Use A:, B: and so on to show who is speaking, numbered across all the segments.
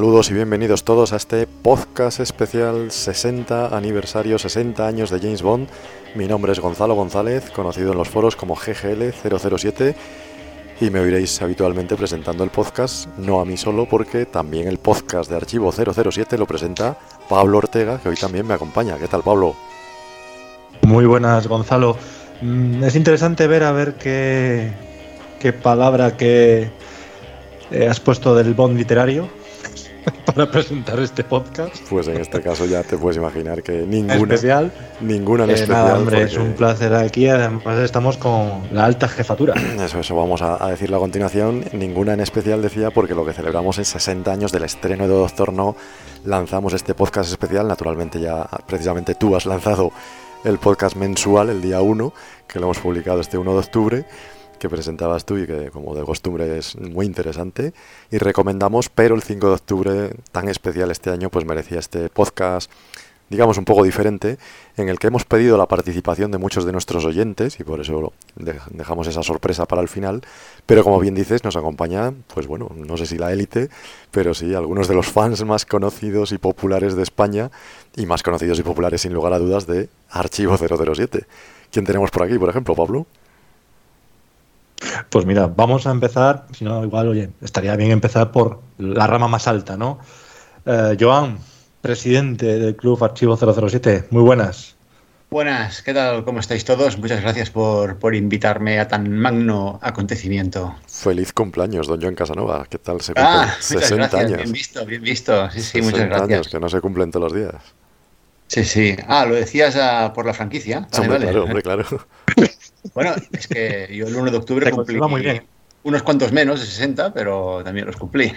A: Saludos y bienvenidos todos a este podcast especial 60 aniversario, 60 años de James Bond. Mi nombre es Gonzalo González, conocido en los foros como GGL007 y me oiréis habitualmente presentando el podcast, no a mí solo, porque también el podcast de Archivo 007 lo presenta Pablo Ortega, que hoy también me acompaña. ¿Qué tal, Pablo?
B: Muy buenas, Gonzalo. Mm, es interesante ver a ver qué, qué palabra que eh, has puesto del Bond literario para presentar este podcast.
A: Pues en este caso ya te puedes imaginar que ninguna
B: especial.
A: Ninguna en
B: Eh,
A: especial.
B: nada, hombre, es un placer aquí. Además, estamos con la alta jefatura.
A: Eso, eso vamos a, a decirlo a continuación. Ninguna en especial decía porque lo que celebramos es 60 años del estreno de Doctor No. Lanzamos este podcast especial. Naturalmente ya precisamente tú has lanzado el podcast mensual el día 1, que lo hemos publicado este 1 de octubre, que presentabas tú y que como de costumbre es muy interesante. Y recomendamos, pero el 5 de octubre, tan especial este año, pues merecía este podcast digamos, un poco diferente, en el que hemos pedido la participación de muchos de nuestros oyentes y por eso de- dejamos esa sorpresa para el final. Pero como bien dices, nos acompaña, pues bueno, no sé si la élite, pero sí algunos de los fans más conocidos y populares de España y más conocidos y populares sin lugar a dudas de Archivo 007. ¿Quién tenemos por aquí, por ejemplo, Pablo?
B: Pues mira, vamos a empezar. Si no, igual, oye, estaría bien empezar por la rama más alta, ¿no? Eh, Joan, presidente del Club Archivo 007. Muy buenas.
C: Buenas, ¿qué tal? ¿Cómo estáis todos? Muchas gracias por, por invitarme a tan magno acontecimiento.
A: Feliz cumpleaños, don John Casanova. ¿Qué tal se cumplen
C: Ah, muchas
A: 60
C: gracias,
A: años?
C: bien visto, bien visto. Sí, sí,
A: 60
C: muchas gracias.
A: años, que no se cumplen todos los días.
C: Sí, sí. Ah, lo decías ah, por la franquicia. Vale,
A: hombre,
C: vale.
A: claro, hombre, claro.
C: Bueno, es que yo el 1 de octubre cumplí
B: muy bien.
C: unos cuantos menos, de 60, pero también los cumplí.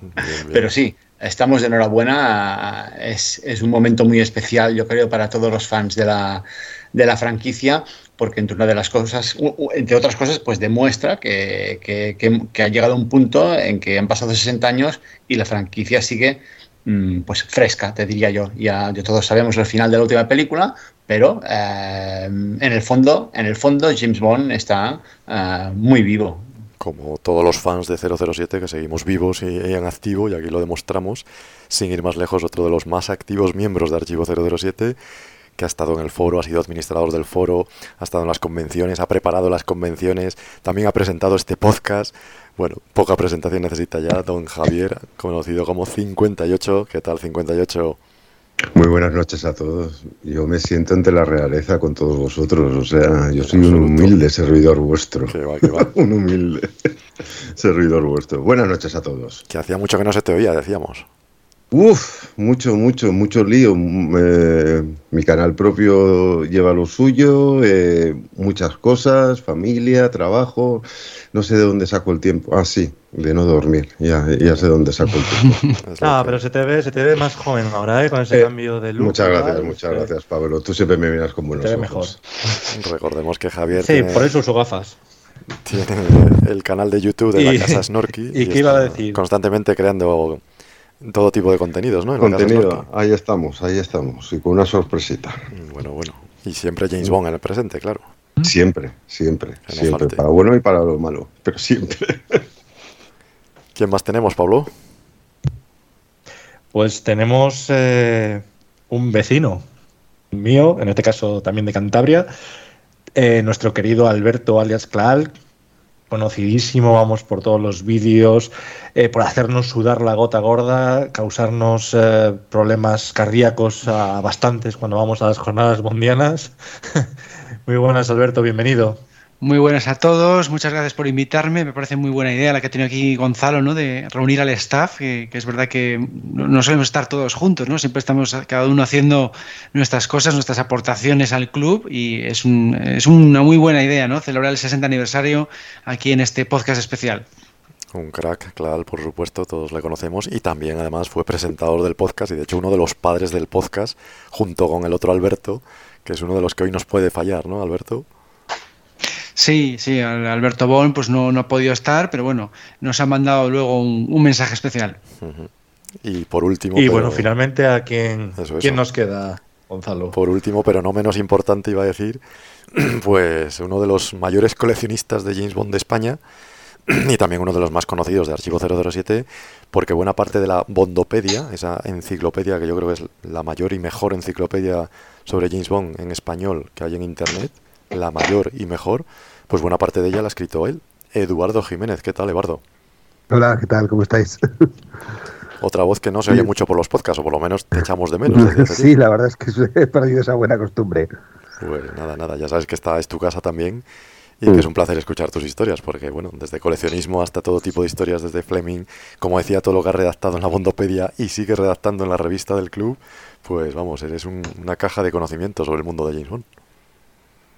A: Bien, bien.
C: Pero sí, estamos de enhorabuena. Es, es un momento muy especial, yo creo, para todos los fans de la, de la franquicia, porque entre una de las cosas, entre otras cosas, pues demuestra que, que- que- que ha llegado a un punto en que han pasado 60 años y la franquicia sigue mm, pues fresca, te diría yo. Ya, ya todos sabemos el final de la última película, pero eh, en el fondo, en el fondo James Bond está eh, muy vivo.
A: como todos los fans de 007 que seguimos vivos y, y en activo, y aquí lo demostramos, sin ir más lejos, otro de los más activos miembros de Archivo 007, que ha estado en el foro, ha sido administrador del foro, ha estado en las convenciones, ha preparado las convenciones, también ha presentado este podcast. Bueno, poca presentación necesita ya don Javier, conocido como 58. ¿Qué tal 58?
D: Muy buenas noches a todos. Yo me siento ante la realeza con todos vosotros. O sea, yo soy un humilde servidor vuestro.
A: Que va, que va.
D: un humilde servidor vuestro. Buenas noches a todos.
A: Que hacía mucho que no se te oía, decíamos.
D: Uf, mucho, mucho, mucho lío. Mm, eh, mi canal propio lleva lo suyo, eh, muchas cosas, familia, trabajo. No sé de dónde saco el tiempo. Ah, sí, de no dormir. Ya, ya sé dónde saco el tiempo.
B: Ah, pero se te ve, se te ve más joven ahora, ¿eh? Con ese
D: Eh,
B: cambio de look.
D: muchas gracias,
B: ¿verdad?
D: muchas
B: Se-
D: gracias, Pablo. Tú siempre me miras con
B: Se
D: buenos
B: te ve
D: ojos.
B: mejor.
A: Recordemos que Javier
B: Sí,
A: tiene-
B: por eso uso gafas.
A: tiene el canal de YouTube de
B: Y-
A: la Casa Snorky.
B: ¿y qué iba a decir?
A: Constantemente creando todo tipo de contenidos, ¿no? En
D: Contenido, ahí estamos, ahí estamos. Y con una sorpresita.
A: Mm, Bueno, bueno. Y siempre James Bond en el presente, claro.
D: Siempre, siempre, siempre.
A: falte.
D: Para bueno y para lo malo, pero siempre.
A: ¿Quién más tenemos, Pablo?
B: Pues tenemos eh, un vecino mío, en este caso también de Cantabria, eh, nuestro querido Alberto alias Clal, conocidísimo, vamos, por todos los vídeos, eh, por hacernos sudar la gota gorda, causarnos eh, problemas cardíacos a bastantes cuando vamos a las jornadas bondianas. Muy buenas, Alberto, bienvenido.
E: Muy buenas a todos, muchas gracias por invitarme. Me parece muy buena idea la que ha tenido aquí Gonzalo, ¿no? De reunir al staff, que, es verdad que no no solemos estar todos juntos, ¿no? Siempre estamos cada uno haciendo nuestras cosas, nuestras aportaciones al club y es, un- es una muy buena idea, ¿no? Celebrar el 60 aniversario aquí en este podcast especial.
A: Un crack, claro, por supuesto, todos le conocemos. Y también, además, fue presentador del podcast y, de hecho, uno de los padres del podcast, junto con el otro Alberto, que es uno de los que hoy nos puede fallar, ¿no, Alberto?
E: Sí, sí, Al- Alberto Bon pues no, no ha podido estar, pero bueno, nos ha mandado luego un, un mensaje especial.
A: Y por último,
B: Y
A: pero-
B: bueno, finalmente, ¿a quién,
A: Eso, eso.
B: quién nos queda, Gonzalo?
A: por último, pero no menos importante, iba a decir, pues uno de los mayores coleccionistas de James Bond de España, y también uno de los más conocidos de Archivo 007, porque buena parte de la Bondopedia, esa enciclopedia que yo creo que es la mayor y mejor enciclopedia sobre James Bond en español que hay en Internet, la mayor y mejor, pues buena parte de ella la ha escrito él, Eduardo Jiménez. ¿Qué tal, Eduardo?
F: Hola, ¿qué tal? ¿Cómo estáis?
A: Otra voz que no se oye mucho por los podcasts, o por lo menos te echamos de menos.
F: sí, la verdad es que he perdido esa buena costumbre.
A: Pues nada, nada, ya sabes que esta es tu casa también y que es un placer escuchar tus historias, porque bueno, desde coleccionismo hasta todo tipo de historias, desde Fleming, como decía, todo lo que has redactado en la Bondopedia y sigue redactando en la revista del club, pues vamos, eres una caja de conocimientos sobre el mundo de James Bond.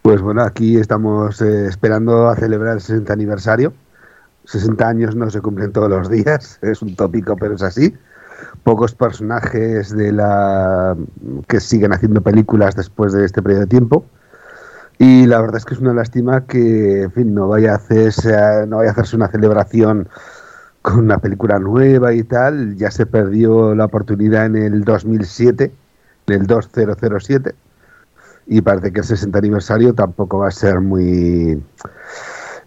F: Pues bueno, aquí estamos eh, esperando a celebrar el 60 aniversario. 60 años no se cumplen todos los días, es un tópico, pero es así. Pocos personajes de la que siguen haciendo películas después de este periodo de tiempo. Y la verdad es que es una lástima que, en fin, no vaya a hacerse, no vaya a hacerse una celebración con una película nueva y tal. Ya se perdió la oportunidad en el 2007, en el 2007 y parece que el 60 aniversario tampoco va a ser muy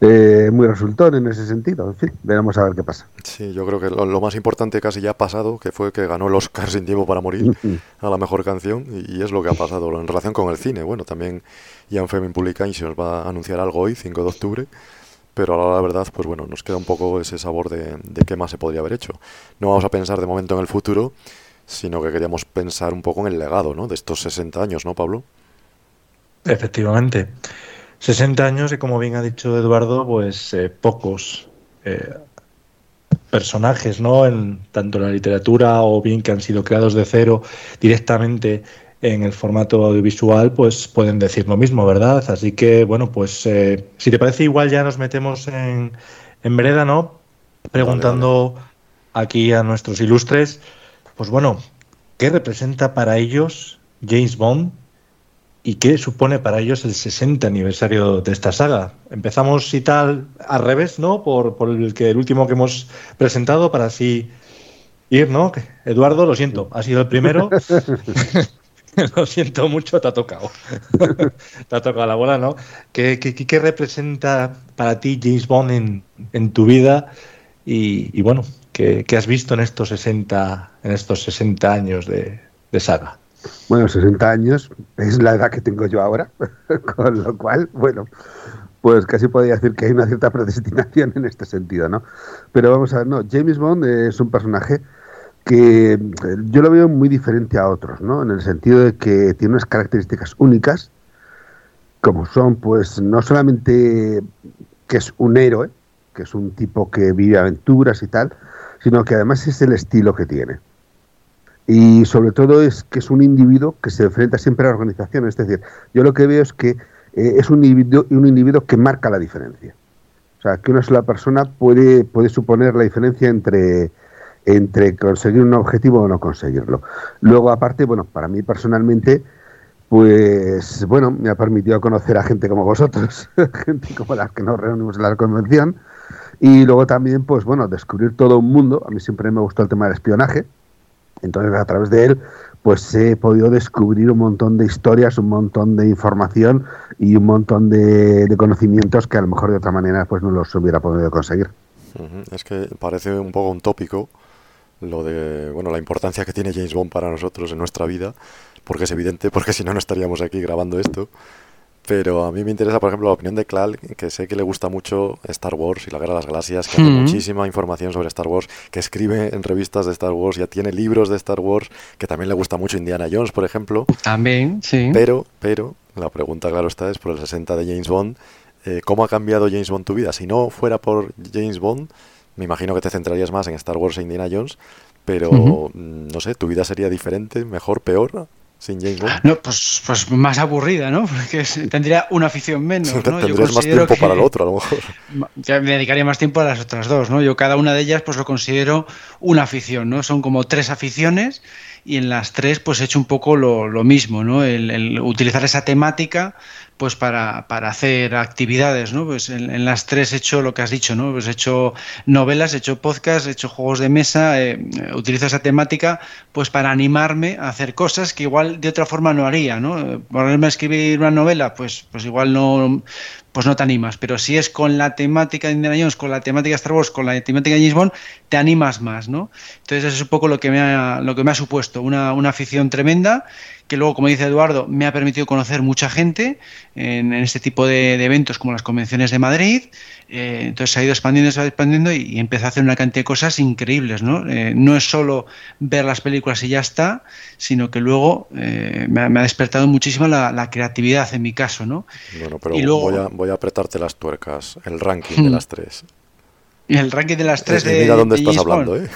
F: eh, muy resultón en ese sentido. En fin, veremos a ver qué pasa.
A: Sí, yo creo que lo, más importante casi ya ha pasado, que fue que ganó el Oscar sin tiempo para morir a la mejor canción, y, es lo que ha pasado en relación con el cine. Bueno, también Ian Fleming publica y se nos va a anunciar algo hoy, 5 de octubre, pero ahora la verdad, pues bueno, nos queda un poco ese sabor de, de qué más se podría haber hecho. No vamos a pensar de momento en el futuro, sino que queríamos pensar un poco en el legado, ¿no? De estos 60 años, ¿no, Pablo?
B: Efectivamente. 60 años y como bien ha dicho Eduardo, pues eh, pocos eh, personajes, ¿no? En tanto en la literatura o bien que han sido creados de cero directamente en el formato audiovisual, pues pueden decir lo mismo, ¿verdad? Así que, bueno, pues eh, si te parece igual ya nos metemos en, en vereda, ¿no? Preguntando aquí a nuestros ilustres, pues bueno, ¿qué representa para ellos James Bond ¿Y qué supone para ellos el 60 aniversario de esta saga? Empezamos y tal al revés, ¿no? Por, el, que, el último que hemos presentado para así ir, ¿no? Eduardo, lo siento, ha sido el primero. lo siento mucho, te ha tocado. te ha tocado la bola, ¿no? ¿Qué, qué, representa para ti James Bond en, tu vida? Y, bueno, ¿qué, has visto en estos 60, en estos 60 años de saga?
F: Bueno, 60 años es la edad que tengo yo ahora, con lo cual, bueno, pues casi podría decir que hay una cierta predestinación en este sentido, ¿no? Pero vamos a ver, no, James Bond es un personaje que yo lo veo muy diferente a otros, ¿no? En el sentido de que tiene unas características únicas, como son, pues, no solamente que es un héroe, que es un tipo que vive aventuras y tal, sino que además es el estilo que tiene. Y sobre todo es que es un individuo que se enfrenta siempre a la organización. Es decir, yo lo que veo es que eh, es un individuo, un individuo que marca la diferencia. O sea, que una sola persona puede, puede suponer la diferencia entre, entre conseguir un objetivo o no conseguirlo. Luego, aparte, bueno, para mí personalmente, pues bueno, me ha permitido conocer a gente como vosotros, gente como las que nos reunimos en la convención, y luego también, pues bueno, descubrir todo un mundo. A mí siempre me gustó el tema del espionaje, entonces, a través de él, pues he podido descubrir un montón de historias, un montón de información y un montón de, conocimientos que a lo mejor de otra manera pues no los hubiera podido conseguir.
A: Es que parece un poco un tópico lo de bueno la importancia que tiene James Bond para nosotros en nuestra vida, porque es evidente, porque si no no estaríamos aquí grabando esto. Pero a mí me interesa, por ejemplo, la opinión de Clal, que sé que le gusta mucho Star Wars y la Guerra de las Galaxias, que tiene muchísima información sobre Star Wars, que escribe en revistas de Star Wars, ya tiene libros de Star Wars, que también le gusta mucho Indiana Jones, por ejemplo.
E: También, sí.
A: Pero, pero, la pregunta, claro está, es por el 60 de James Bond. Eh, ¿Cómo ha cambiado James Bond tu vida? Si no fuera por James Bond, me imagino que te centrarías más en Star Wars e Indiana Jones, pero mm, no sé, tu vida sería diferente, mejor, peor sin James Bond?
E: No, pues, pues más aburrida, ¿no? Porque tendría una afición menos. ¿no?
A: Tendrías más tiempo para el otro, a lo mejor.
E: Ya me dedicaría más tiempo a las otras dos, ¿no? Yo cada una de ellas pues lo considero una afición, ¿no? Son como tres aficiones y en las tres pues he hecho un poco lo, mismo, ¿no? el, utilizar esa temática pues para, para, hacer actividades, ¿no? Pues en, las tres he hecho lo que has dicho, ¿no? Pues he hecho novelas, he hecho podcasts, he hecho juegos de mesa, eh, utilizo esa temática pues para animarme a hacer cosas que igual de otra forma no haría, ¿no? Ponerme a escribir una novela, pues, pues igual no, pues no te animas. Pero si es con la temática de Indiana Jones, con la temática de Star Wars, con la temática de James Bond, te animas más, ¿no? Entonces eso es un poco lo que me ha, lo que me ha supuesto, una, una afición tremenda que luego, como dice Eduardo, me ha permitido conocer mucha gente en, este tipo de, eventos como las convenciones de Madrid. Eh, entonces se ha ido expandiendo, se ha ido expandiendo y, empezó a hacer una cantidad de cosas increíbles. ¿no? Eh, no es solo ver las películas y ya está, sino que luego eh, me, ha, despertado muchísimo la, creatividad en mi caso. ¿no?
A: Bueno, pero voy, a, voy a apretarte las tuercas, el ranking de las tres.
E: El ranking de las tres
A: de. Mira dónde estás hablando, ¿eh?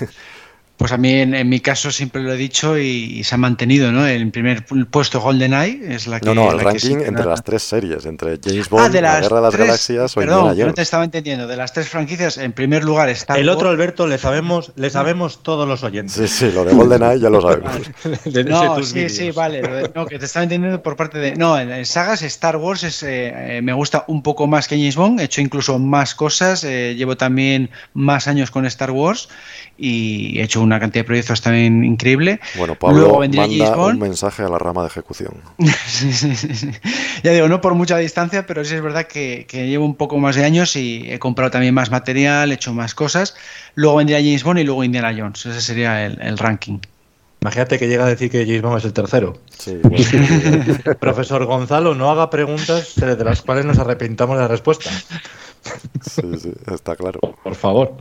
E: Pues a mí en, mi caso siempre lo he dicho y, se ha mantenido, ¿no? El primer puesto GoldenEye es la que...
A: No, no, el ranking entre las tres series, entre James Bond, ah, La Guerra de las Galaxias o
E: Perdón, Indiana no te estaba entendiendo. De las tres franquicias, en primer lugar está...
G: El otro, Alberto, le sabemos, le sabemos todos los oyentes.
A: Sí, sí, lo de GoldenEye ya lo sabemos.
E: no, sí, sí, vale. no, que te estaba entendiendo por parte de... No, en, sagas Star Wars es, eh, eh, me gusta un poco más que James Bond. He hecho incluso más cosas. Eh, llevo también más años con Star Wars y he hecho una cantidad de proyectos también increíble.
A: Bueno, Pablo manda un mensaje a la rama de ejecución.
E: Ya digo, no por mucha distancia, pero sí es verdad que, llevo un poco más de años y he comprado también más material, he hecho más cosas. Luego vendría James Bond y luego Indiana Jones. Ese sería el, ranking.
G: Imagínate que llega a decir que James Bond es el tercero.
A: Sí,
G: Profesor Gonzalo, no haga preguntas de las cuales nos arrepintamos de la respuesta.
A: Sí, sí, está claro.
G: Por favor.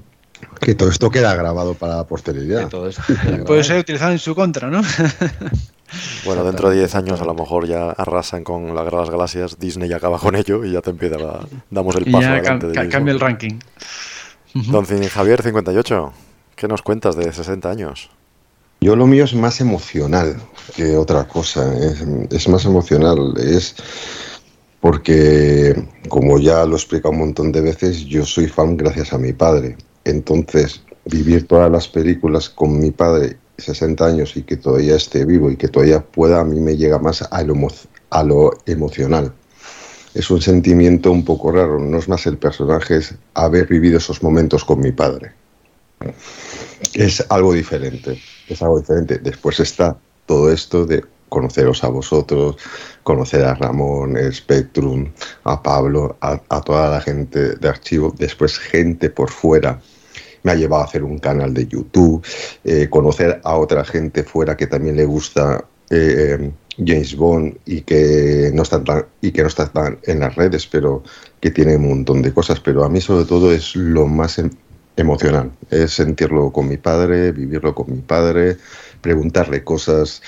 D: Que todo esto queda grabado para la posteridad.
E: Puede ser utilizado en su contra, ¿no?
A: bueno, dentro de 10 años a lo mejor ya arrasan con la Guerra de las Galaxias, Disney acaba con ello y ya te empieza a, damos el paso adelante.
E: cambia el ranking.
A: Don Javier 58, ¿qué nos cuentas de 60 años?
D: Yo lo mío es más emocional que otra cosa, es, es más emocional, es porque, como ya lo he explicado un montón de veces, yo soy fan gracias a mi padre. Entonces, vivir todas las películas con mi padre, 60 años, y que todavía esté vivo y que todavía pueda, a mí me llega más a lo, a lo emocional. Es un sentimiento un poco raro, no es más el personaje, es haber vivido esos momentos con mi padre. Es algo diferente, es algo diferente. Después está todo esto de conoceros a vosotros, conocer a Ramón, Spectrum, a Pablo, a, a toda la gente de archivo, después gente por fuera me ha llevado a hacer un canal de YouTube, eh, conocer a otra gente fuera que también le gusta eh, James Bond y que no están tan, y que no está tan en las redes, pero que tiene un montón de cosas. Pero a mí sobre todo es lo más em, emocional, es sentirlo con mi padre, vivirlo con mi padre, preguntarle cosas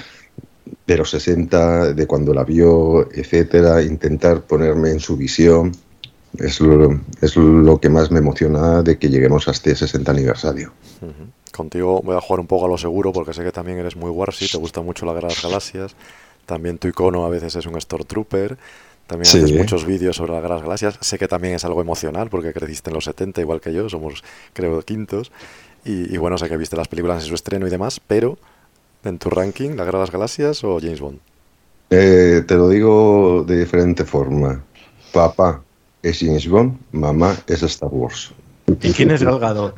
D: de los 60, de cuando la vio, etcétera, intentar ponerme en su visión es lo, es lo que más me emociona de que lleguemos a este 60 aniversario.
A: Contigo voy a jugar un poco a lo seguro porque sé que también eres muy Warsy, te gusta mucho la Guerra de las Galaxias. También tu icono a veces es un Stormtrooper. También haces muchos vídeos sobre la Guerra de las Galaxias. Sé que también es algo emocional porque creciste en los 70 igual que yo, somos creo quintos. Y, bueno, sé que viste las películas en su estreno y demás, pero en tu ranking, ¿la Guerra de las Galaxias o James Bond?
D: Eh, te lo digo de diferente forma. Papá, es James Bond, mamá es Star Wars.
G: ¿Y quién es Galgado?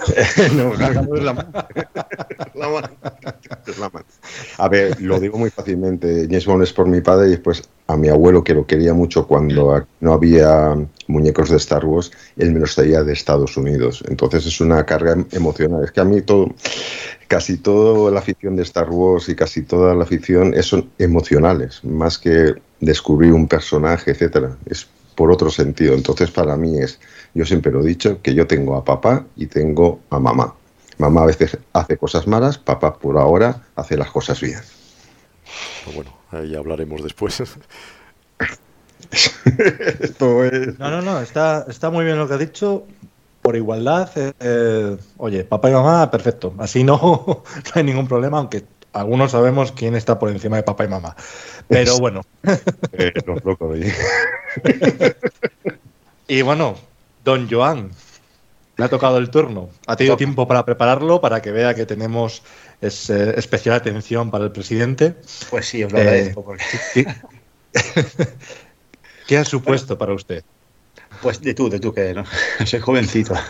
D: no, Galgado es la mano. A ver, lo digo muy fácilmente. James Bond es por mi padre y después a mi abuelo, que lo quería mucho cuando no había muñecos de Star Wars, él me los traía de Estados Unidos. Entonces es una carga emocional. Es que a mí todo, casi toda la afición de Star Wars y casi toda la afición son emocionales, más que descubrir un personaje, etcétera. Es por otro sentido. Entonces, para mí es, yo siempre lo he dicho, que yo tengo a papá y tengo a mamá. Mamá a veces hace cosas malas, papá por ahora hace las cosas bien.
A: Pues bueno, ahí hablaremos después.
G: No, no, no, está, está muy bien lo que ha dicho. Por igualdad, eh, eh, oye, papá y mamá, perfecto. Así no, no hay ningún problema, aunque algunos sabemos quién está por encima de papá y mamá. Pero bueno.
D: Eh,
G: y bueno, don Joan, le ha tocado el turno. Ha tenido tiempo para prepararlo, para que vea que tenemos especial atención para el presidente.
C: Pues sí, os lo agradezco.
G: ¿qué, ¿Qué ha supuesto para usted?
C: Pues de tú, de tú que no, soy jovencito.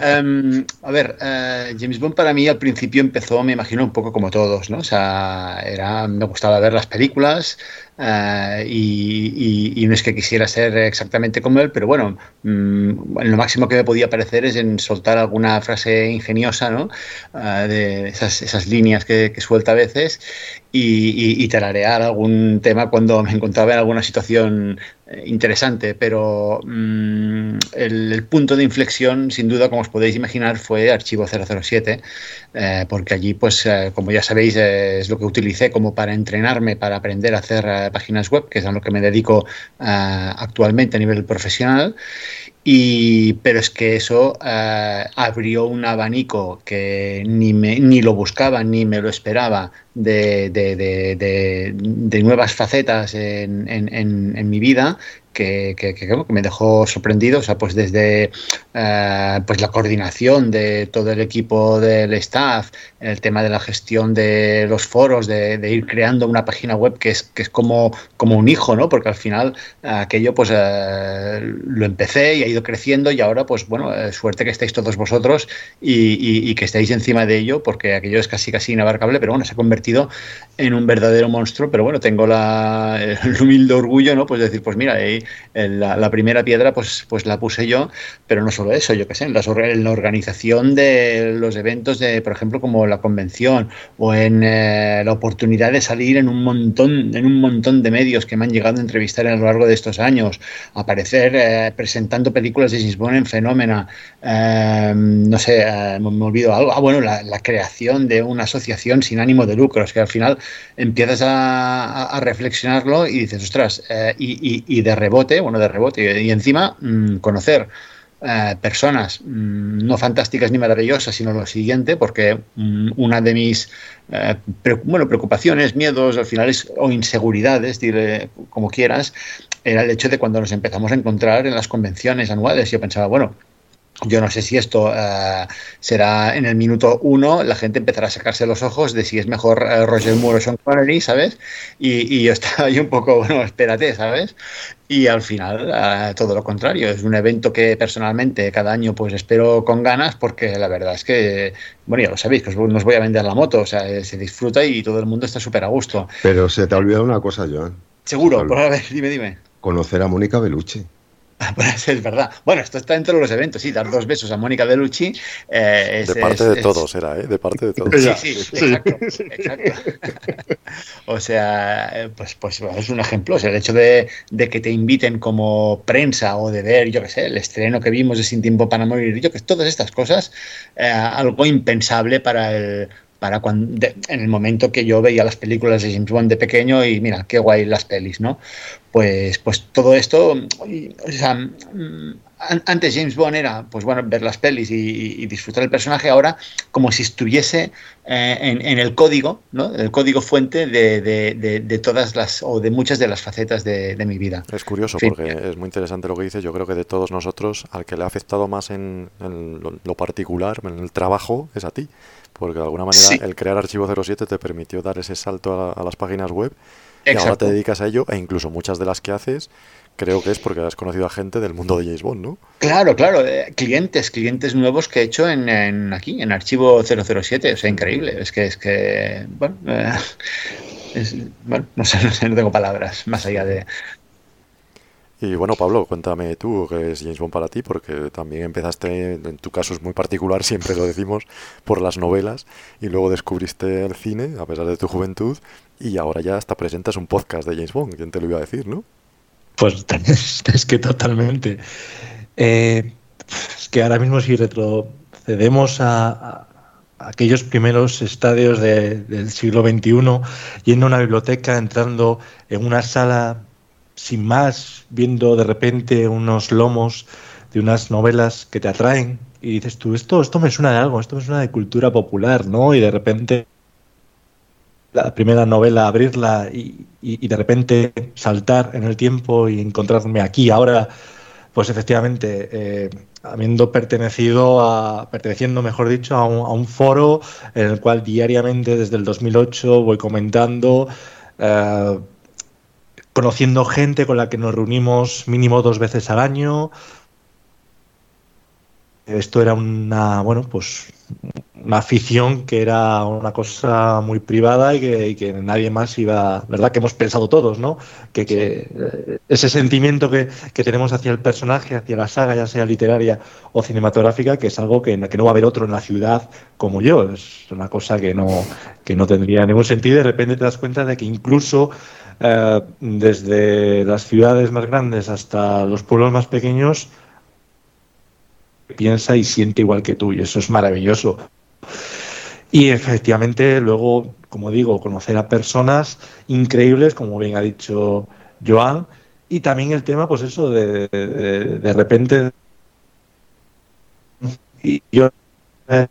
C: Em, a ver, eh, James Bond para mí al principio empezó, me imagino, un poco como todos, ¿no? O sea, era, me gustaba ver las películas, eh, y, no es que quisiera ser exactamente como él, pero bueno, mm, lo máximo que me podía parecer es en soltar alguna frase ingeniosa, ¿no? Eh, de esas, líneas que, suelta a veces y, y, tararear algún tema cuando me encontraba en alguna situación eh, interesante, pero mm, el, punto de inflexión, sin duda, como os podéis imaginar, fue Archivo 007, eh, porque allí, pues, eh, como ya sabéis, es lo que utilicé como para entrenarme, para aprender a hacer páginas web, que es a lo que me dedico actualmente a nivel profesional. Y, pero es que eso abrió un abanico que ni, me, ni lo buscaba ni me lo esperaba de, de, de, de nuevas facetas en, en, en, mi vida que, que, que, me dejó sorprendido, o sea, pues desde eh, pues la coordinación de todo el equipo del staff, el tema de la gestión de los foros, de, ir creando una página web que es, que es como, como un hijo, ¿no? Porque al final aquello pues eh, lo empecé y ha ido creciendo y ahora pues bueno, eh, suerte que estáis todos vosotros y, y, que estéis encima de ello porque aquello es casi casi inabarcable, pero bueno, se ha convertido en un verdadero monstruo, pero bueno, tengo la, el humilde orgullo, ¿no? Pues decir, pues mira, la, primera piedra pues, pues la puse yo, pero no solo eso, yo qué sé, en la, organización de los eventos de, por ejemplo, como la convención o en eh, la oportunidad de salir en un montón, en un montón de medios que me han llegado a entrevistar a lo largo de estos años, aparecer eh, presentando películas de Bond en Fenómena, eh, no sé, me, olvido algo, ah, bueno, la, creación de una asociación sin ánimo de lucros, que al final empiezas a, reflexionarlo y dices, ostras, y, y de rebote bueno, de rebote, y encima mm, conocer eh, personas mm, no fantásticas ni maravillosas, sino lo siguiente, porque mm, una de mis eh, bueno, preocupaciones, miedos, al final es, o inseguridades, dile como quieras, era el hecho de cuando nos empezamos a encontrar en las convenciones anuales. Yo pensaba, bueno, yo no sé si esto eh, será en el minuto uno, la gente empezará a sacarse los ojos de si es mejor Roger Moore o Sean Connery, ¿sabes? Y, y yo estaba ahí un poco, bueno, espérate, ¿sabes? Y al final, eh, todo lo contrario, es un evento que personalmente cada año pues espero con ganas porque la verdad es que, bueno, ya lo sabéis, que os, voy a vender la moto, o sea, eh, se disfruta y todo el mundo está súper a gusto.
D: Pero se te ha olvidado una cosa, Joan.
C: Seguro, por a ver, dime, dime.
D: Conocer a Mónica Bellucci.
C: Es verdad. Bueno, esto está dentro de los eventos, sí, dar dos besos a Mónica Bellucci.
A: Eh, de parte de todos era, ¿eh? De parte de todos.
C: Sí, sí, exacto. exacto. o sea, eh, pues, pues es un ejemplo. O sea, el hecho de, de, que te inviten como prensa o de ver, yo qué sé, el estreno que vimos de Sin Tiempo para Morir, yo que todas estas cosas, eh, algo impensable para el para cuando, en el momento que yo veía las películas de James Bond de pequeño y mira, qué guay las pelis, ¿no? Pues, pues todo esto, o sea, antes James Bond era, pues bueno, ver las pelis y, disfrutar el personaje, ahora como si estuviese eh, en, el código, ¿no? El código fuente de, de, todas las, o de muchas de las facetas de, mi vida.
A: Es curioso porque es muy interesante lo que dices. Yo creo que de todos nosotros, al que le ha afectado más en, lo, particular, en el trabajo, es a ti. Porque de alguna manera el crear Archivo 07 te permitió dar ese salto a, las páginas web y ahora te dedicas a ello e incluso muchas de las que haces creo que es porque has conocido a gente del mundo de James Bond, ¿no?
C: Claro, claro, eh, clientes, clientes nuevos que he hecho en, aquí, en Archivo 007, o sea, increíble, es que, es que, bueno, eh, bueno no, sé, no sé, no tengo palabras más allá de,
A: y bueno, Pablo, cuéntame tú qué es James Bond para ti, porque también empezaste, en tu caso es muy particular, siempre lo decimos, por las novelas, y luego descubriste el cine, a pesar de tu juventud, y ahora ya hasta presentas un podcast de James Bond, ¿quién te lo iba a decir, no?
G: Pues es que totalmente. Eh, es que ahora mismo si retrocedemos a, aquellos primeros estadios del siglo XXI, yendo a una biblioteca, entrando en una sala sin más, viendo de repente unos lomos de unas novelas que te atraen y dices tú, esto, esto me suena de algo, esto me suena de cultura popular, ¿no? Y de repente la primera novela, abrirla y, de repente saltar en el tiempo y encontrarme aquí ahora, pues efectivamente, eh, habiendo pertenecido a, perteneciendo, mejor dicho, a un, foro en el cual diariamente desde el 2008 voy comentando. Eh, conociendo gente con la que nos reunimos mínimo dos veces al año. Esto era una, bueno, pues
B: una afición que era una cosa muy privada y que, nadie más iba, ¿verdad? Que hemos pensado todos, ¿no? Que, eh, ese sentimiento que, tenemos hacia el personaje, hacia la saga, ya sea literaria o cinematográfica, que es algo que, que no va a haber otro en la ciudad como yo. Es una cosa que no, que no tendría ningún sentido y de repente te das cuenta de que incluso eh, desde las ciudades más grandes hasta los pueblos más pequeños, piensa y siente igual que tú, y eso es maravilloso. Y efectivamente, luego, como digo, conocer a personas increíbles, como bien ha dicho Joan, y también el tema, pues eso, de, de, repente. Y yo.
A: Eh,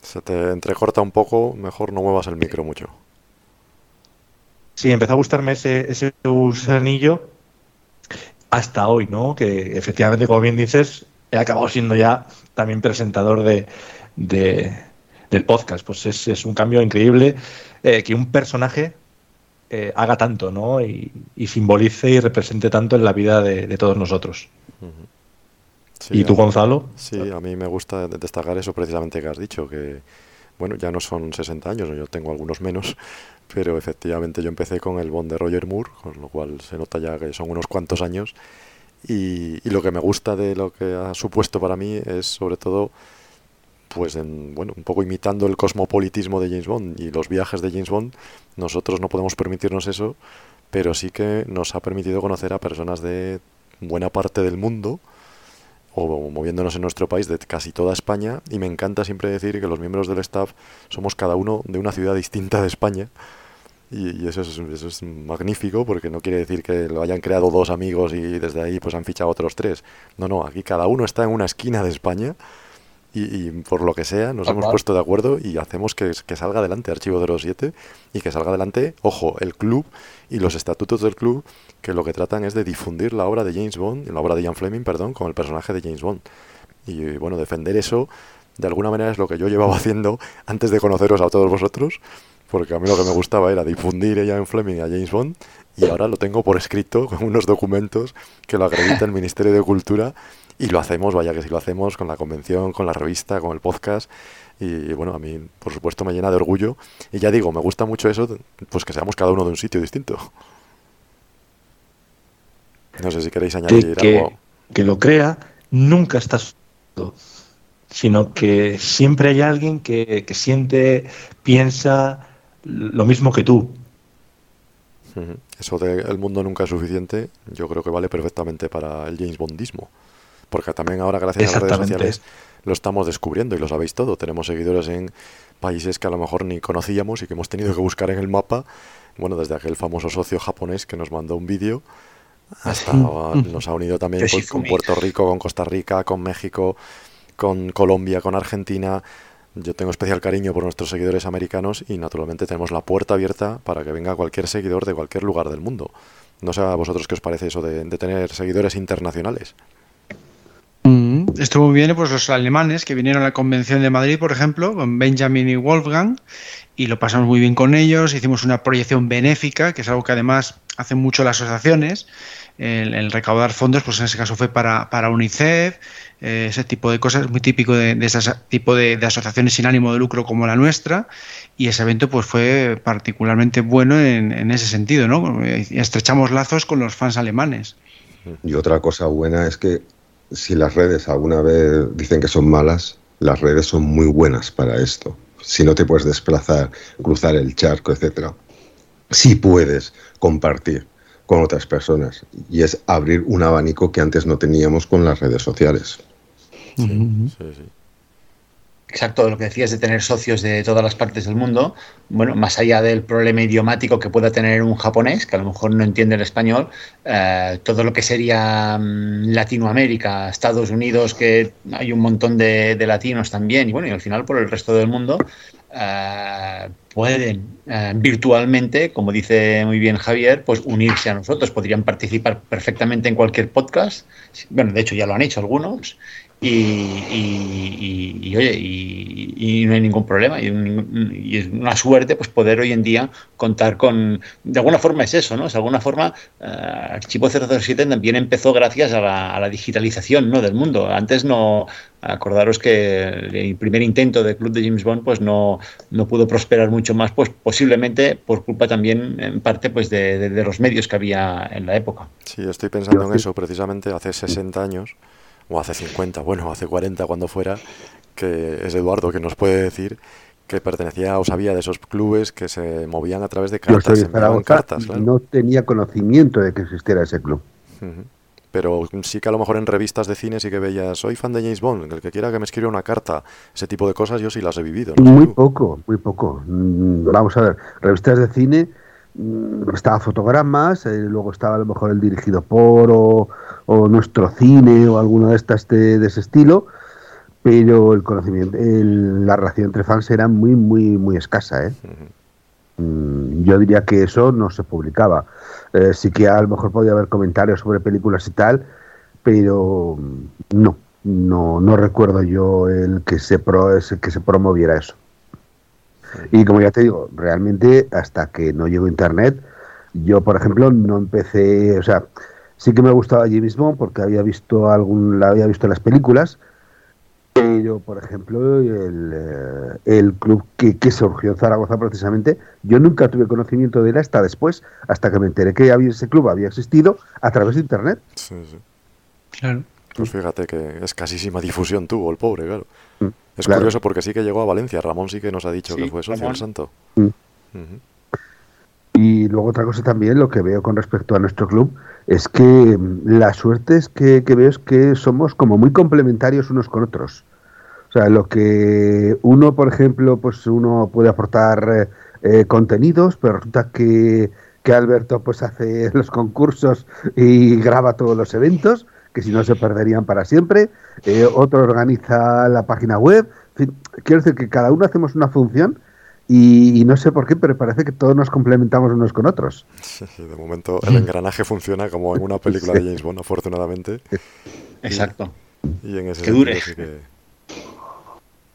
A: Se te entrecorta un poco, mejor no muevas el micro mucho.
B: Sí, empezó a gustarme ese, ese gusanillo hasta hoy, ¿no? Que efectivamente, como bien dices, he acabado siendo ya también presentador de, del podcast. Pues es, un cambio increíble eh, que un personaje eh, haga tanto, ¿no? Y, simbolice y represente tanto en la vida de, todos nosotros. ¿Y tú, Gonzalo?
A: Sí, a mí me gusta destacar eso precisamente que has dicho, que bueno, ya no son 60 años, yo tengo algunos menos, pero efectivamente yo empecé con el Bond de Roger Moore, con lo cual se nota ya que son unos cuantos años. Y, lo que me gusta de lo que ha supuesto para mí es sobre todo, pues bueno, un poco imitando el cosmopolitismo de James Bond y los viajes de James Bond. Nosotros no podemos permitirnos eso, pero sí que nos ha permitido conocer a personas de buena parte del mundo o moviéndonos en nuestro país de casi toda España y me encanta siempre decir que los miembros del staff somos cada uno de una ciudad distinta de España y, eso, es, eso, es, magnífico porque no quiere decir que lo hayan creado dos amigos y desde ahí pues han fichado otros tres. No, no, aquí cada uno está en una esquina de España y, por lo que sea nos hemos puesto de acuerdo y hacemos que, que salga adelante Archivo 07 y que salga adelante, ojo, el club y los estatutos del club que lo que tratan es de difundir la obra de James Bond, la obra de Ian Fleming, perdón, con el personaje de James Bond. Y bueno, defender eso de alguna manera es lo que yo llevaba haciendo antes de conoceros a todos vosotros, porque a mí lo que me gustaba era difundir a Ian Fleming a James Bond y ahora lo tengo por escrito con unos documentos que lo acredita el Ministerio de Cultura y lo hacemos, vaya que si lo hacemos con la convención, con la revista, con el podcast y bueno, a mí por supuesto me llena de orgullo y ya digo, me gusta mucho eso, pues que seamos cada uno de un sitio distinto. No sé si queréis añadir
B: que,
A: algo.
B: Que lo crea, nunca estás solo, sino que siempre hay alguien que, siente, piensa lo mismo que tú.
A: Eso de el mundo nunca es suficiente, yo creo que vale perfectamente para el James Bondismo. Porque también ahora, gracias a las redes sociales, lo estamos descubriendo y lo sabéis todo. Tenemos seguidores en países que a lo mejor ni conocíamos y que hemos tenido que buscar en el mapa. Bueno, desde aquel famoso socio japonés que nos mandó un vídeo hasta nos ha unido también pues, con Puerto Rico, con Costa Rica, con México, con Colombia, con Argentina. Yo tengo especial cariño por nuestros seguidores americanos y naturalmente tenemos la puerta abierta para que venga cualquier seguidor de cualquier lugar del mundo. No sé a vosotros qué os parece eso de, tener seguidores internacionales.
E: Mm, estuvo muy bien pues los alemanes que vinieron a la convención de Madrid, por ejemplo, con Benjamin y Wolfgang, y lo pasamos muy bien con ellos. Hicimos una proyección benéfica, que es algo que además hacen mucho las asociaciones. El, recaudar fondos, pues en ese caso fue para, UNICEF, eh, ese tipo de cosas, muy típico de, ese tipo de, asociaciones sin ánimo de lucro como la nuestra. Y ese evento pues fue particularmente bueno en, ese sentido, ¿no? Estrechamos lazos con los fans alemanes.
D: Y otra cosa buena es que si las redes alguna vez dicen que son malas, las redes son muy buenas para esto. Si no te puedes desplazar, cruzar el charco, etcétera, sí puedes compartir con otras personas y es abrir un abanico que antes no teníamos con las redes sociales.
C: Exacto, lo que decías de tener socios de todas las partes del mundo, bueno, más allá del problema idiomático que pueda tener un japonés, que a lo mejor no entiende el español, eh, todo lo que sería mm, Latinoamérica, Estados Unidos, que hay un montón de, de, latinos también, y bueno, y al final por el resto del mundo, eh, pueden eh, virtualmente, como dice muy bien Javier, pues unirse a nosotros. Podrían participar perfectamente en cualquier podcast. Bueno, de hecho ya lo han hecho algunos. Y, oye, y, no hay ningún problema. Y, es una suerte pues poder hoy en día contar con. De alguna forma es eso, ¿no? De alguna forma, uh, Archivo 007 también empezó gracias a la, a la, digitalización ¿no? del mundo. Antes no. Acordaros que el primer intento de Club de James Bond pues no, no pudo prosperar mucho más, pues posiblemente por culpa también, en parte, pues de, de los medios que había en la época.
A: Sí, estoy pensando en eso precisamente hace 60 años o hace 50, bueno, hace 40 cuando fuera, que es Eduardo que nos puede decir que pertenecía o sabía de esos clubes que se movían a través de cartas.
F: Yo cartas No tenía conocimiento de que existiera ese club.
A: Pero sí que a lo mejor en revistas de cine sí que veías, soy fan de James Bond, el que quiera que me escriba una carta, ese tipo de cosas yo sí las he vivido.
F: Muy poco, muy poco. Mm, vamos a ver, revistas de cine estaba fotogramas, eh, luego estaba a lo mejor el dirigido por o, nuestro cine o alguno de estas de, ese estilo, pero el conocimiento, la relación entre fans era muy, muy, muy escasa. ¿eh? Mm, yo diría que eso no se publicaba. Eh, sí que a lo mejor podía haber comentarios sobre películas y tal, pero no, no, no recuerdo yo el que se, pro, que se promoviera eso. Y como ya te digo, realmente hasta que no llegó Internet, yo, por ejemplo, no empecé, o sea, sí que me gustaba James Bond porque había visto algún, la había visto las películas, pero, por ejemplo, el, eh, el club que, que, surgió en Zaragoza precisamente, yo nunca tuve conocimiento de él hasta después, hasta que me enteré que había, ese club había existido a través de Internet.
A: Sí, sí. Claro. Pues fíjate que escasísima difusión tuvo el pobre, claro. Mm. Es curioso porque sí que llegó a Valencia. Ramón sí que nos ha dicho que fue socio del Santo. Mm.
F: Y luego otra cosa también, lo que veo con respecto a nuestro club, es que mm, la suerte es que, veo es que somos como muy complementarios unos con otros. O sea, lo que uno, por ejemplo, pues uno puede aportar eh, contenidos, pero resulta que, que Alberto pues hace los concursos y graba todos los eventos que si no se perderían para siempre, eh, otro organiza la página web, quiero decir que cada uno hacemos una función y, no sé por qué, pero parece que todos nos complementamos unos con otros.
A: Sí, de momento el engranaje funciona como en una película de James Bond, afortunadamente.
C: Exacto.
A: Y, en ese
C: que dure.
A: Sí, que...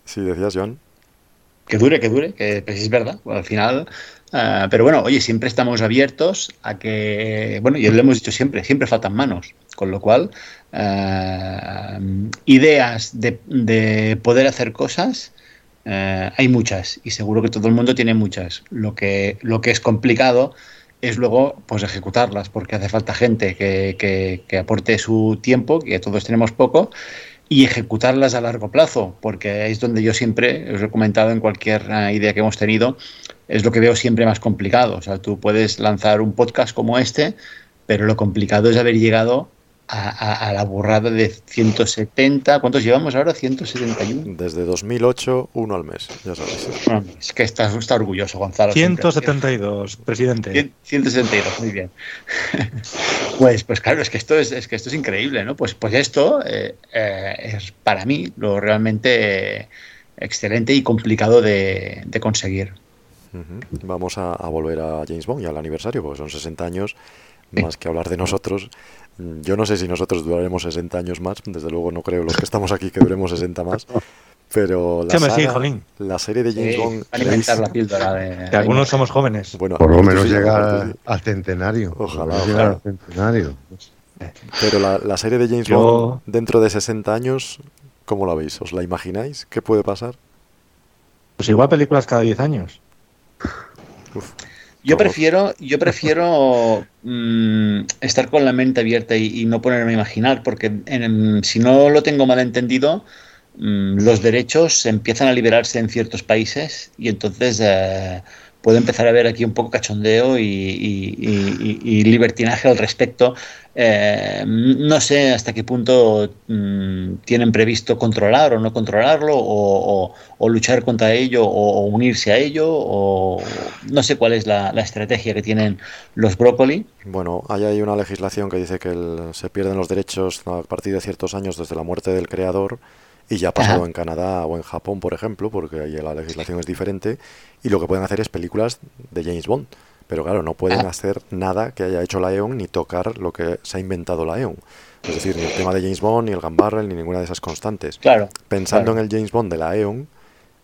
A: sí, decías, John.
C: Que dure, que dure, que pues es verdad. al final Ah, pero bueno, oye, siempre estamos abiertos a que, bueno, y lo hemos dicho siempre, siempre faltan manos, con lo cual, ah, ideas de, poder hacer cosas ah, hay muchas y seguro que todo el mundo tiene muchas. Lo que, lo que es complicado es luego pues ejecutarlas, porque hace falta gente que, que, que aporte su tiempo, que todos tenemos poco, y ejecutarlas a largo plazo, porque es donde yo siempre, os he comentado en cualquier idea que hemos tenido, es lo que veo siempre más complicado. O sea, tú puedes lanzar un podcast como este, pero lo complicado es haber llegado a, la burrada de 170. ¿Cuántos llevamos ahora? 171.
A: Desde 2008, uno al mes, ya sabes.
C: es que está, está orgulloso, Gonzalo.
G: 172, presidente.
C: 172, muy bien. pues, pues claro, es que esto es, que esto es increíble, ¿no? Pues, pues esto eh, eh, es para mí lo realmente excelente y complicado de conseguir.
A: Vamos a, volver a James Bond y al aniversario, porque son 60 años, más que hablar de nosotros. Yo no sé si nosotros duraremos 60 años más, desde luego no creo los que estamos aquí que duremos 60 más. Pero la, la serie de James Bond.
G: Que algunos somos jóvenes.
D: Bueno, Por lo menos llega al centenario.
A: Ojalá. al centenario. Pero la, serie de James Bond dentro de 60 años, ¿cómo la veis? ¿Os la imagináis? ¿Qué puede pasar?
G: Pues igual películas cada 10 años
C: yo prefiero, yo prefiero mm, estar con la mente abierta y, no ponerme a imaginar, porque si no lo tengo mal entendido, mm, los derechos empiezan a liberarse en ciertos países y entonces eh, puede empezar a haber aquí un poco cachondeo y, libertinaje al respecto. Eh, no sé hasta qué punto mm, tienen previsto controlar o no controlarlo, o, luchar contra ello, o, unirse a ello, o no sé cuál es la, estrategia que tienen los brócoli.
A: Bueno, hay, hay una legislación que dice que se pierden los derechos a partir de ciertos años desde la muerte del creador y ya ha pasado en Canadá o en Japón, por ejemplo, porque ahí la legislación es diferente. Y lo que pueden hacer es películas de James Bond. pero claro, no pueden hacer nada que haya hecho la EON ni tocar lo que se ha inventado la EON. Es decir, ni el tema de James Bond, ni el Gun ni ninguna de esas constantes.
C: Claro.
A: Pensando
C: claro.
A: en el James Bond de la EON,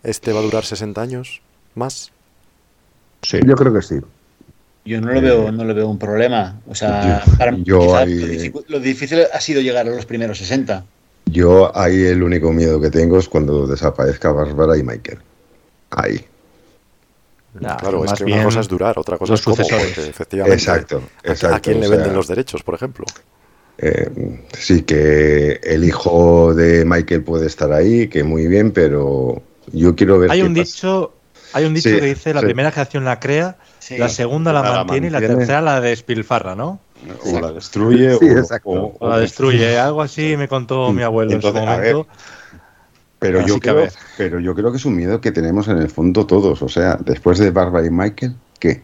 A: ¿este va a durar 60 años más?
G: Sí.
F: Yo creo que sí.
C: Yo no lo veo, no le veo un problema. O sea,
D: Yo-
C: para-
D: yo
C: quizá
D: ahí-
C: lo, dificu- lo difícil ha sido llegar a los primeros 60.
D: Yo ahí el único miedo que tengo es cuando desaparezca Bárbara y Michael. Ahí.
G: Nah,
A: claro, es
G: más
A: que
G: bien
A: una cosa es durar, otra cosa es cómo,
G: sucesores.
A: porque efectivamente.
D: Exacto,
A: ¿a-
D: exacto,
A: ¿A quién le
D: o sea-
A: venden los derechos, por ejemplo?
D: Eh, sí, que el hijo de Michael puede estar ahí, que muy bien, pero yo quiero ver
B: Hay
D: qué
B: un
D: pasa.
B: dicho, hay un dicho
D: Sí,
B: que dice la
D: sí.
B: primera generación la crea, la segunda la,
D: La
B: mantiene, y la
D: mantiene.
B: tercera la despilfarra, ¿no?
D: O la destruye
F: Sí,
D: o,
F: exacto.
D: o-
B: O la destruye, algo así me contó mi abuelo
D: Entonces,
B: en
D: a
B: su
D: ver,
B: momento.
D: Pero
B: Así
D: yo, creo, pero yo creo que es un miedo que tenemos en el fondo todos. O sea, después de Bárbara y Michael, ¿qué?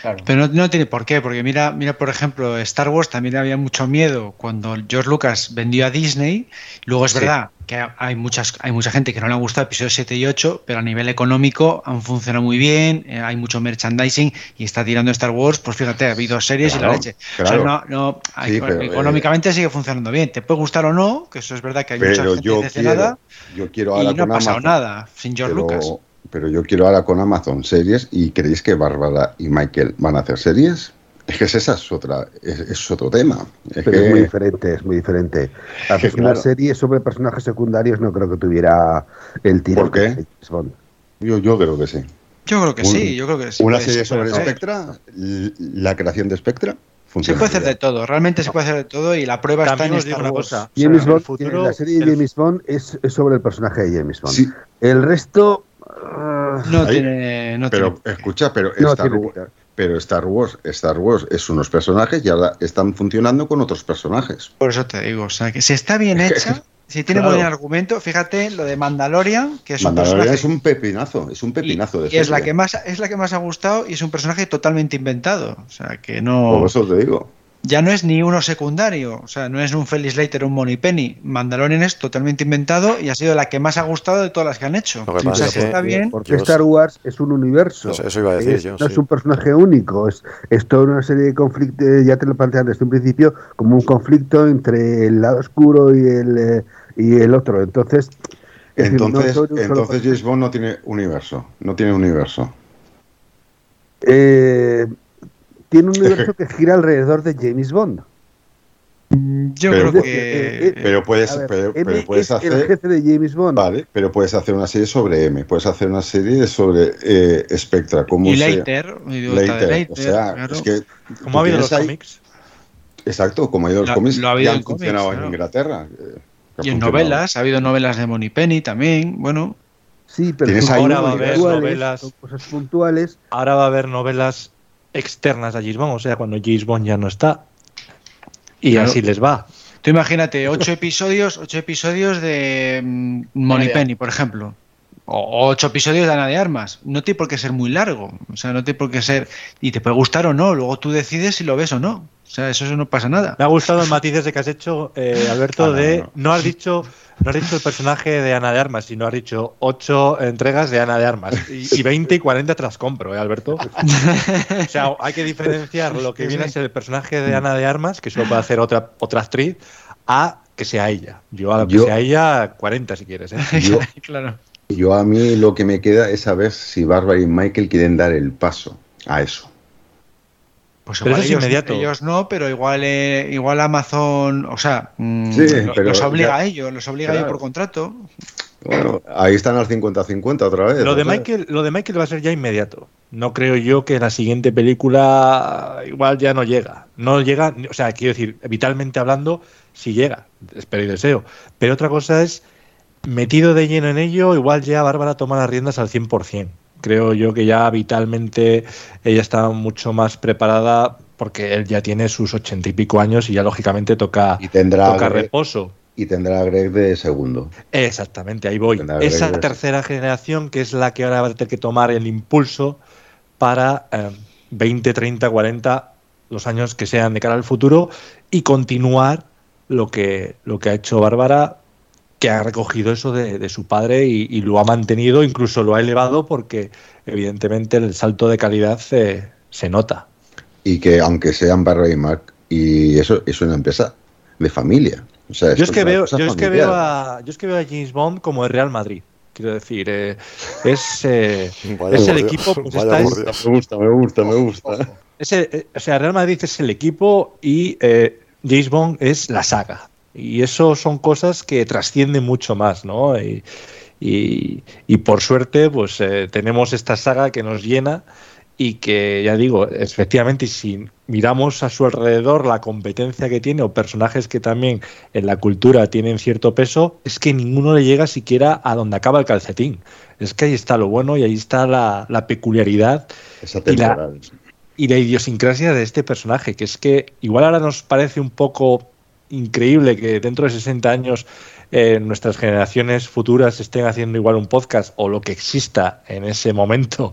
C: Claro.
E: Pero no, no tiene por qué, porque mira, mira, por ejemplo, Star Wars también había mucho miedo cuando George Lucas vendió a Disney. Luego es
D: Sí.
E: verdad que hay muchas, hay mucha gente que no le ha gustado episodios 7 y 8, pero a nivel económico han funcionado muy bien, eh, hay mucho merchandising y está tirando Star Wars, pues fíjate, ha habido series y la leche.
D: claro.
E: O sea, no, no, hay-
D: Sí, pero, eh,
E: económicamente sigue funcionando bien. Te puede gustar o no, que eso es verdad que hay mucha gente
D: yo quiero, yo quiero
E: y
D: ahora
E: no ha pasado
D: Amazon.
E: nada sin George
D: pero,
E: Lucas.
D: pero yo quiero ahora con Amazon series y creéis que Bárbara y Michael van a hacer series. Es que esa es otra, es, es otro tema. Es
F: Pero
D: que-
F: es muy diferente, es muy diferente. Hacer
D: claro.
F: una serie sobre personajes secundarios no creo que tuviera el tiro.
D: ¿Por qué?
F: que James Bond.
D: yo, yo creo que sí.
E: Yo creo que
D: Un-
E: sí, yo creo que sí.
D: Una serie
E: ser,
D: sobre. Spectra, la creación de Spectra,
E: Se puede hacer de todo, realmente se puede hacer de todo y la prueba está en Star
B: una
E: Wars.
B: cosa.
F: James Bond,
B: futuro,
F: la serie de James Bond es, es sobre el personaje de James Bond.
D: Sí,
F: El resto.
E: No
D: Ahí-
E: tiene, no
D: pero
E: tiene-
D: escucha, pero
F: no
D: Star,
F: tiene.
D: Pero Star Wars, Star Wars es unos personajes y ahora están funcionando con otros personajes.
E: Por eso te digo, o sea, que si está bien hecha, si tiene
D: Claro.
E: buen argumento, fíjate lo de Mandalorian, que es un
D: Mandalorian
E: personaje
D: es un pepinazo, es un
E: y,
D: pepinazo de
E: y es la que más es la que más ha gustado y es un personaje totalmente inventado, o sea, que no
D: Por eso te digo.
E: Ya no es ni uno secundario, o sea, no es un Felix Leiter o un Moneypenny. Mandalorian es totalmente inventado y ha sido la que más ha gustado de todas las que han hecho.
A: Lo que
E: o sea,
A: es
E: si
A: que-
E: está bien,
F: Porque Star. Wars es un universo.
A: Eso- eso iba a decir
F: Es-
A: yo,
F: No
A: sí.
F: es un personaje único, es, es toda una serie de conflictos, ya te lo plantean desde un principio, como un conflicto entre el lado oscuro y el, eh, y el otro. Entonces, es decir, no
D: Entonces, entonces. James Bond no tiene universo, no tiene universo.
F: Eh, tiene un universo que gira alrededor de James Bond.
E: yo
D: Pero-
E: creo
F: Eh,
E: que
F: eh,
D: Pero puedes,
F: ver,
D: pero,
F: M
D: pero puedes
F: es el
D: hacer,
F: jefe de James Bond.
D: vale, pero puedes hacer una serie sobre M, puedes hacer una serie sobre eh, Spectra, como
E: y
D: sea-
E: Leiter,
D: o sea,
E: claro.
D: es que
B: como ha habido los
D: ahí-
B: cómics,
D: Exacto, como ha ido los
E: Lo-
D: cómics,
E: lo ha habido
D: ya han
E: en cómics,
D: funcionado
E: claro.
D: en Inglaterra. eh, que
E: y en novelas, ha habido novelas de Moneypenny también, bueno,
F: Sí, pero
B: Ahora va a haber novelas.
F: cosas puntuales.
B: ahora va a haber novelas externas a James Bond, o sea, cuando James Bond ya no está. Y
E: Claro.
B: así les va.
E: Tú imagínate, ocho episodios, ocho episodios de mm, Moneypenny, por ejemplo. O ocho episodios de Ana de Armas. No tiene por qué ser muy largo. O sea, no tiene por qué ser. Y te puede gustar o no. Luego tú decides si lo ves o no. O sea, eso, eso no pasa nada.
B: Me ha gustado el matices de que has hecho, eh, Alberto,
D: Ah, no,
B: de
D: no.
B: no has dicho no has dicho el personaje de Ana de Armas, sino has dicho ocho entregas de Ana de Armas. Y, y 20 y 40 te las compro, ¿eh, Alberto? O sea, hay que diferenciar lo que viene a ser el personaje de Ana de Armas, que solo puede hacer otra, otra actriz, a que sea ella. Yo a lo que
D: Yo-
B: sea ella, 40 si quieres. ¿eh?
D: Yo,
E: claro.
D: yo a mí lo que me queda es saber si Bárbara y Michael quieren dar el paso a eso.
E: Pues
B: Pero
E: igual
B: eso es
E: ellos,
B: inmediato.
E: ellos no, pero igual, eh, igual Amazon, o sea, mm,
D: Sí,
E: lo-
D: pero
E: los obliga
D: ya-
E: a ellos, los obliga a ellos por contrato.
D: Bueno, ahí están al 50-50 otra vez.
B: Lo de. Michael, lo de Michael va a ser ya inmediato. No creo yo que la siguiente película igual ya no llega. No llega, o sea, quiero decir, vitalmente hablando, sí llega, espero y deseo. Pero otra cosa es, metido de lleno en ello, igual ya Bárbara toma las riendas al 100%. Creo yo que ya vitalmente ella está mucho más preparada porque él ya tiene sus ochenta y pico años y ya lógicamente toca,
D: Y tendrá,
B: toca
D: Greg,
B: reposo.
D: y tendrá a Greg de segundo.
B: Exactamente, ahí voy. Esa tercera generación que es la que ahora va a tener que tomar el impulso para eh, 20, 30, 40, los años que sean de cara al futuro y continuar lo que, lo que ha hecho Bárbara, que ha recogido eso de, de su padre y, y lo ha mantenido, incluso lo ha elevado porque evidentemente el salto de calidad eh, se nota.
D: Y que aunque sean Barry y Mark, y eso es una empresa de familia. O sea,
B: yo, es que veo, yo, es que veo a, yo es que veo a James Bond como el Real Madrid. Quiero decir, eh, es, eh, es el equipo. pues está-
A: Dios.
D: Me gusta, me gusta, me gusta.
B: es el- eh, o sea, Real Madrid es el equipo y eh, James Bond es la saga. Y eso son cosas que trascienden mucho más, ¿no? Y, y- y por suerte, pues eh, tenemos esta saga que nos llena y que, ya digo, efectivamente, si miramos a su alrededor la competencia que tiene o personajes que también en la cultura tienen cierto peso, es que ninguno le llega siquiera a donde acaba el calcetín. Es que ahí está lo bueno y ahí está la, la peculiaridad Y la- y la idiosincrasia de este personaje, que es que igual ahora nos parece un poco increíble que dentro de 60 años eh, nuestras generaciones futuras estén haciendo igual un podcast o lo que exista en ese momento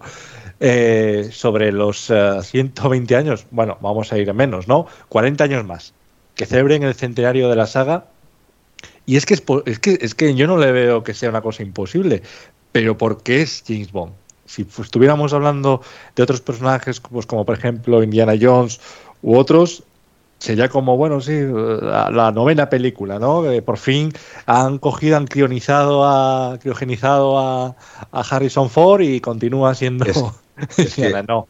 B: eh, sobre los eh, 120 años, bueno, vamos a ir a menos, ¿no? 40 años más, que celebren el centenario de la saga. Y es que, es, es que, es que yo no le veo que sea una cosa imposible, pero porque es James Bond. Si estuviéramos hablando de otros personajes, pues como por ejemplo Indiana Jones u otros, sería como, bueno, sí, la, la novena película, ¿no? Por fin han cogido, han crionizado a, criogenizado a, a Harrison Ford y continúa siendo
D: Es- es que-
B: Indiana. No.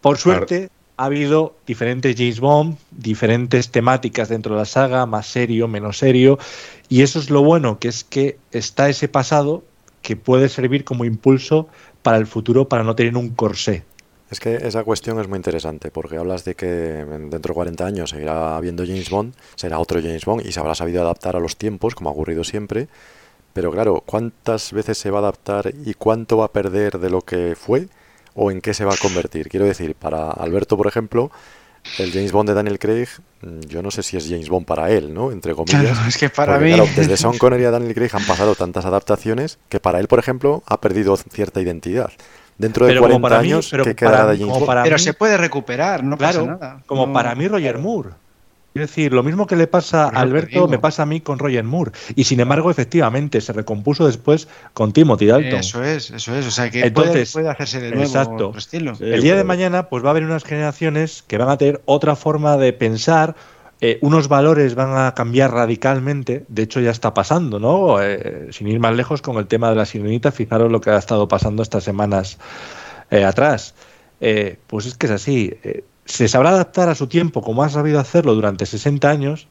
B: Por suerte, ha habido diferentes James Bond, diferentes temáticas dentro de la saga, más serio, menos serio, y eso es lo bueno, que es que está ese pasado que puede servir como impulso para el futuro, para no tener un corsé.
A: Es que esa cuestión es muy interesante, porque hablas de que dentro de 40 años seguirá habiendo James Bond, será otro James Bond y se habrá sabido adaptar a los tiempos, como ha ocurrido siempre. Pero claro, ¿cuántas veces se va a adaptar y cuánto va a perder de lo que fue o en qué se va a convertir? Quiero decir, para Alberto, por ejemplo, el James Bond de Daniel Craig, mm, yo no sé si es James Bond para él, ¿no? Entre comillas.
E: Claro, es que para
A: Porque,
E: mí.
A: claro, desde Sean Connery a Daniel Craig han pasado tantas adaptaciones que para él, por ejemplo, ha perdido cierta identidad. Dentro de
B: Pero como
A: 40
B: para mí-
A: años,
B: pero
A: ¿qué
B: para
A: quedará de
B: mí-
A: James
B: como
A: Bond?
B: para
E: Pero
B: mí-
E: se puede recuperar, no
B: Claro,
E: pasa nada.
B: como
E: No-
B: para mí Roger Moore. Es decir, lo mismo que le pasa a Alberto me pasa a mí con Roger Moore. Y sin embargo, efectivamente, se recompuso después con Timothy Dalton.
E: Eso es, eso es. O sea que
B: Entonces,
E: puede, puede hacerse de nuevo
B: exacto.
E: estilo.
D: Sí,
B: El día de
D: pero-
B: mañana, pues va a haber unas generaciones que van a tener otra forma de pensar, eh, unos valores van a cambiar radicalmente. De hecho, ya está pasando, ¿no? Eh, sin ir más lejos con el tema de la sirenita, fijaros lo que ha estado pasando estas semanas eh, atrás. Pues es que es así. se sabrá adaptar a su tiempo como ha sabido hacerlo durante 60 años,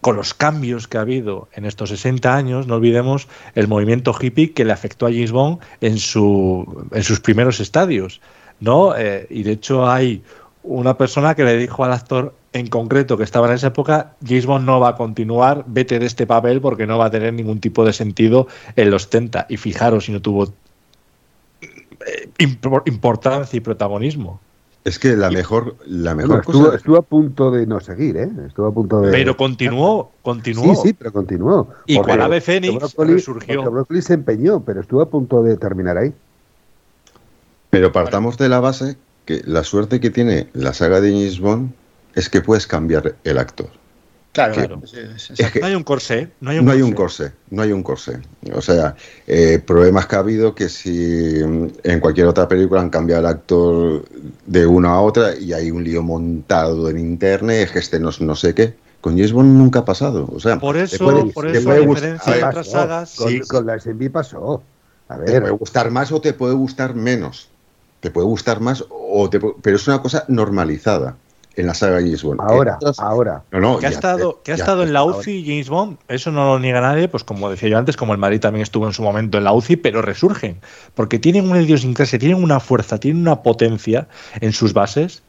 B: con los cambios que ha habido en estos 60 años, no olvidemos el movimiento hippie que le afectó a James en, su, en sus primeros estadios. ¿no? Y de hecho hay una persona que le dijo al actor en concreto que estaba en esa época, James Bond no va a continuar, vete de este papel porque no va a tener ningún tipo de sentido en los 70. Y fijaros si no tuvo eh, impor- importancia y protagonismo.
D: Es que la mejor, la
F: Bueno,
D: mejor
F: estuvo,
D: cosa.
F: estuvo a punto de no seguir, ¿eh? Estuvo a punto de.
B: Pero continuó, continuó.
F: Sí, sí, pero continuó.
B: Y cual ave fénix
F: Broccoli-
B: resurgió.
F: Broccoli se empeñó, pero estuvo a punto de terminar ahí.
D: Pero partamos de la base que la suerte que tiene la saga de James Bond es que puedes cambiar el actor.
C: Claro,
D: Claro.
C: sí, es-
D: Es que
B: No hay un corsé, no hay un
D: no hay un
B: corsé.
D: no hay un corsé. O sea, eh, problemas que ha habido que si mm, en cualquier otra película han cambiado el actor de una a otra y hay un lío montado en internet, es que este no, no sé qué. Con James Bond nunca ha pasado. O sea,
B: Por
D: te
B: eso,
D: puede-
B: por
D: te
B: eso,
D: puede
B: a diferencia de otras sagas,
F: Con,
D: sí.
F: con la SMB pasó. A
D: te
F: ver,
D: puede gustar más o te puede gustar menos. Te puede gustar más o te pero es una cosa normalizada en la saga James Bond.
F: ahora, ahora.
D: no, no,
B: que ha
D: ya
B: estado, que ha
D: ya
B: estado en la UCI James Bond, eso no lo niega nadie, pues como decía yo antes, como el Madrid también estuvo en su momento en la UCI, pero resurgen, porque tienen una idiosincrasia, tienen una fuerza, tienen una potencia en sus bases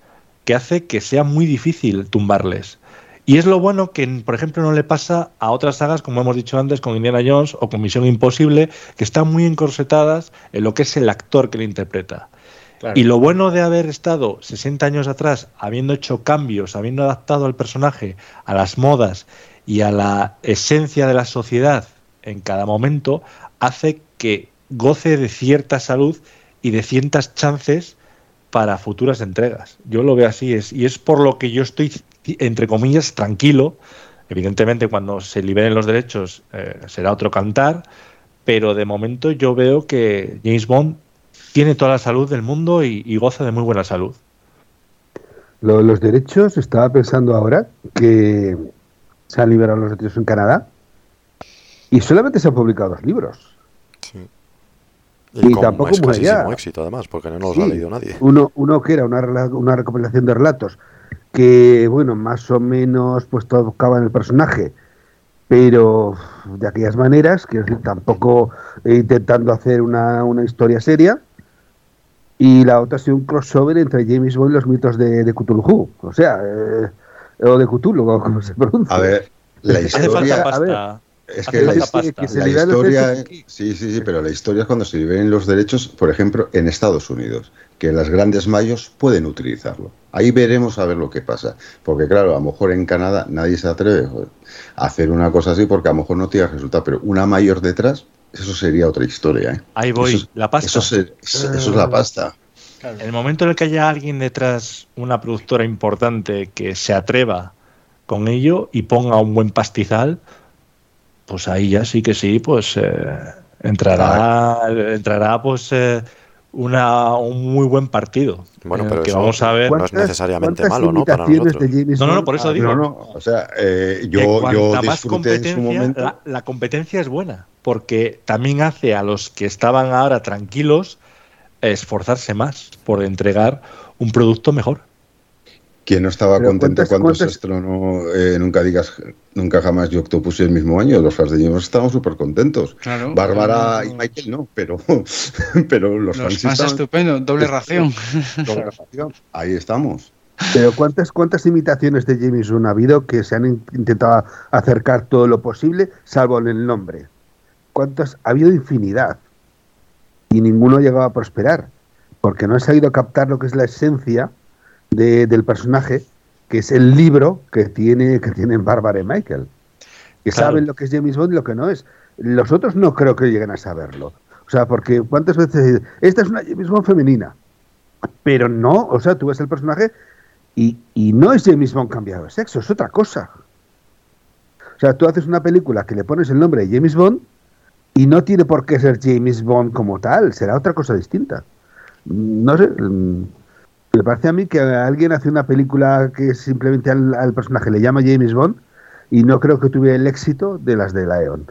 B: que hace que sea muy difícil tumbarles. Y es lo bueno que, por ejemplo, no le pasa a otras sagas, como hemos dicho antes, con Indiana Jones o con Misión Imposible, que están muy encorsetadas en lo que es el actor que le interpreta. Y lo bueno de haber estado 60 años atrás, habiendo hecho cambios, habiendo adaptado al personaje a las modas y a la esencia de la sociedad en cada momento, hace que goce de cierta salud y de ciertas chances para futuras entregas. Yo lo veo así, es, y es por lo que yo estoy, entre comillas, tranquilo. Evidentemente, cuando se liberen los derechos eh, será otro cantar, pero de momento yo veo que James Bond tiene toda la salud del mundo y, y goza de muy buena salud.
F: Lo- los derechos, estaba pensando ahora que se han liberado los derechos en Canadá y solamente se han publicado dos libros.
A: Sí.
F: Y
A: Y, con
F: tampoco muy
A: escasísimo
F: allá.
A: éxito, además, porque no los
F: Sí.
A: ha leído nadie.
F: Uno, uno que era una, rela- una recopilación de relatos que, bueno, más o menos pues tocaba en el personaje, pero de aquellas maneras, quiero decir, tampoco eh, intentando hacer una, una historia seria. Y la otra ha sido un crossover entre James Bond y los mitos de, de Cthulhu. O sea, eh, o de Cthulhu, o como se pronuncia.
D: A ver, la
B: Hace falta
D: historia.
F: a ver,
B: pasta.
D: Es
B: hace
D: que la,
B: falta
F: que-
B: pasta.
F: que se
D: la
F: liberen los
D: historia,
F: derechos
D: es- sí, sí, sí, pero la historia es cuando se liberen los derechos, por ejemplo, en Estados Unidos, que las grandes mayos pueden utilizarlo. Ahí veremos a ver lo que pasa, porque claro, a lo mejor en Canadá nadie se atreve joder, a hacer una cosa así porque a lo mejor no tiene resultado, pero una mayor detrás, eso sería otra historia. ¿eh?
B: Ahí voy,
D: Eso
B: la pasta.
D: Eso, se- eso es la pasta.
C: Claro.
B: En el momento en el que haya alguien detrás, una productora importante que se atreva con ello y ponga un buen pastizal, pues ahí ya sí que sí, pues eh, entrará, entrará pues eh, una, un muy buen partido.
A: Bueno,
B: en el
A: pero
B: que
A: eso-
B: vamos a ver.
A: no es necesariamente malo, ¿no? Para nosotros.
F: de James
B: No, no, no, por eso
F: ha-
B: digo.
D: No, no, o sea, eh, yo, yo disfruté en su momento.
B: la, la competencia es buena, porque también hace a los que estaban ahora tranquilos esforzarse más por entregar un producto mejor.
D: ¿Quién no estaba
F: Pero
D: contento
F: ¿cuántas-
D: cuando se estrenó eh, Nunca digas Nunca jamás y Octopus el mismo año? Los fans de James estábamos súper contentos.
E: Claro.
D: Bárbara
E: Claro.
D: y Michael no, pero, pero los,
E: Los
D: fans
E: fans
D: estaban-
E: estupendo, doble ración.
D: Doble ración. Ahí estamos.
F: Pero ¿cuántas, ¿cuántas imitaciones de James Bond ha habido que se han in- intentado acercar todo lo posible, salvo en el nombre? ¿Cuántas? Ha habido infinidad. Y ninguno ha llegado a prosperar. Porque no ha sabido captar lo que es la esencia de- del personaje, que es el libro que tiene que tienen Bárbara y Michael. Que
B: Claro.
F: saben lo que es James Bond y lo que no es. Los otros no creo que lleguen a saberlo. O sea, porque ¿cuántas veces? Esta es una James Bond femenina. Pero no, o sea, tú ves el personaje y, y no es James Bond cambiado de sexo, es otra cosa. O sea, tú haces una película que le pones el nombre de James Bond y no tiene por qué ser James Bond como tal, será otra cosa distinta. No sé, mm, me parece a mí que alguien hace una película que simplemente al, al personaje le llama James Bond y no creo que tuviera el éxito de las de Leon.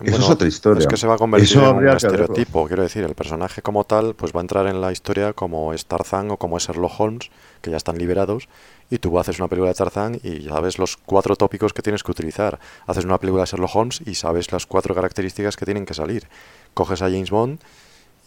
D: Eso es otra historia.
A: Es que se va a convertir
D: Eso
A: en un
D: verlo.
A: estereotipo. Quiero decir, el personaje como tal, pues va a entrar en la historia como es Tarzán o como es Sherlock Holmes, que ya están liberados, y tú haces una película de Tarzán y ya sabes los cuatro tópicos que tienes que utilizar. Haces una película de Sherlock Holmes y sabes las cuatro características que tienen que salir. Coges a James Bond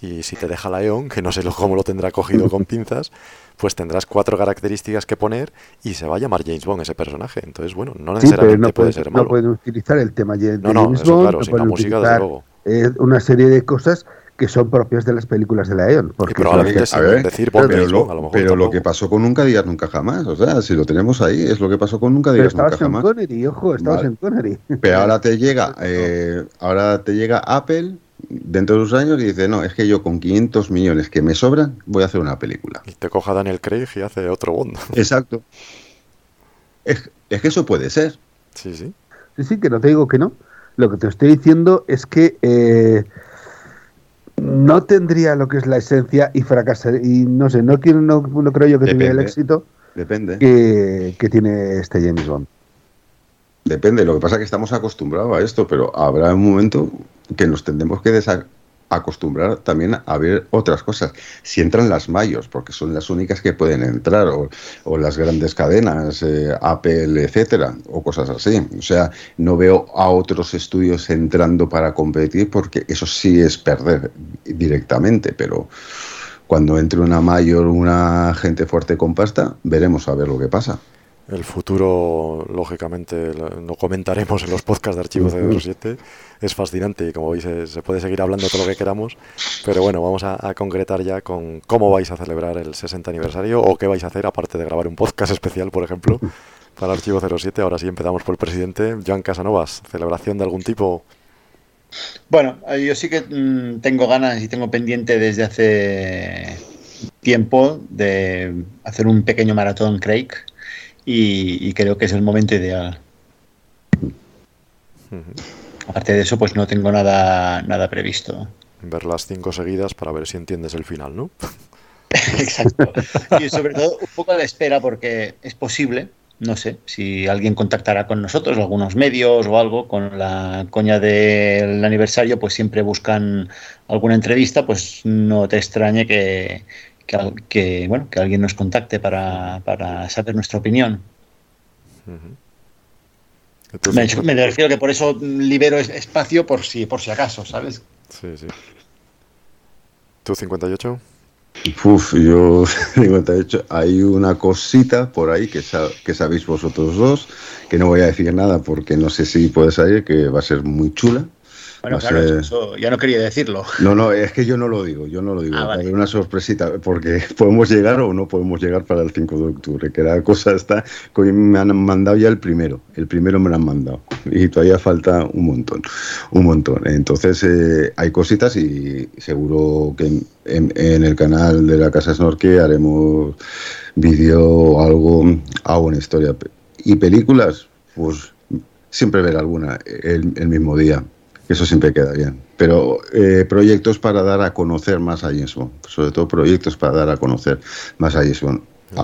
A: y si te deja León, que no sé cómo lo tendrá cogido con pinzas, pues tendrás cuatro características que poner y se va a llamar James Bond ese personaje. Entonces, bueno, no
F: Sí, pero
A: necesariamente
F: no
A: puede ser
F: no
A: malo.
F: pueden utilizar el tema de
A: No, no,
F: James
A: eso
F: Bond,
A: claro,
F: no
A: sin la música, desde luego.
F: eh, una serie de cosas que son propias de las películas de Leon.
A: Y
F: Porque
A: probablemente sin
D: a ver,
A: decir Bond
D: pero
A: James
D: lo,
A: Bond, a lo mejor
D: pero lo que pasó con Nunca digas nunca jamás, o sea, si lo tenemos ahí, es lo que pasó con Nunca
F: pero
D: digas nunca
F: estabas en
D: jamás.
F: Connery, ojo, estabas
D: Vale.
F: en Connery.
D: Pero ahora te llega, eh, ahora te llega Apple dentro de unos años y dice, no, es que yo con 500 millones que me sobran voy a hacer una película.
A: Y te coja Daniel Craig y hace otro Bond.
D: Exacto. Es, es que eso puede ser.
A: Sí, sí.
F: Sí, sí, que no te digo que no. Lo que te estoy diciendo es que eh, no tendría lo que es la esencia y fracasaría. Y no sé, no, quiero, no, no creo yo que tuviera el
D: Depende.
F: éxito
D: Depende.
F: que, que tiene este James Bond.
D: Depende. Lo que pasa es que estamos acostumbrados a esto, pero habrá un momento que nos tendremos que desacostumbrar también a ver otras cosas. Si entran las mayos, porque son las únicas que pueden entrar, o, o las grandes cadenas, eh, Apple, etcétera, o cosas así. O sea, no veo a otros estudios entrando para competir, porque eso sí es perder directamente, pero cuando entre una mayor, una gente fuerte con pasta, veremos a ver lo que pasa.
A: El futuro, lógicamente, lo comentaremos en los podcasts de Archivo 007. Es fascinante y como veis se puede seguir hablando todo lo que queramos. Pero bueno, vamos a, a concretar ya con cómo vais a celebrar el 60 aniversario o qué vais a hacer, aparte de grabar un podcast especial, por ejemplo, para Archivo 07. Ahora sí empezamos por el presidente. Joan Casanovas, ¿celebración de algún tipo?
C: Bueno, eh, yo sí que mm, tengo ganas y tengo pendiente desde hace tiempo de hacer un pequeño maratón Craig y, y creo que es el momento ideal. Aparte de eso, pues no tengo nada, nada previsto.
A: Ver las cinco seguidas para ver si entiendes el final, ¿no?
C: Exacto. Y sobre todo un poco de espera porque es posible, no sé, si alguien contactará con nosotros, algunos medios o algo, con la coña del aniversario, pues siempre buscan alguna entrevista, pues no te extrañe que, que, bueno, que alguien nos contacte para, para saber nuestra opinión. me, refiero que por eso libero espacio por si, por si acaso, ¿sabes?
A: Sí, sí. ¿Tú 58?
D: Uf, yo 58. Hay una cosita por ahí que, que sabéis vosotros dos, que no voy a decir nada porque no sé si puede salir, que va a ser muy chula.
C: Bueno, claro, eso ya no quería decirlo.
D: No, no, es que yo no lo digo, yo no lo digo. Ah, una sorpresita, porque podemos llegar o no podemos llegar para el 5 de octubre, que la cosa está, me han mandado ya el primero, el primero me lo han mandado, y todavía falta un montón, un montón. Entonces eh, hay cositas y seguro que en, el canal de la Casa Snorke haremos vídeo o algo, hago una historia. Y películas, pues siempre ver alguna el mismo día eso siempre queda bien. Pero eh, proyectos para dar a conocer más a James sobre todo proyectos para dar a conocer más a James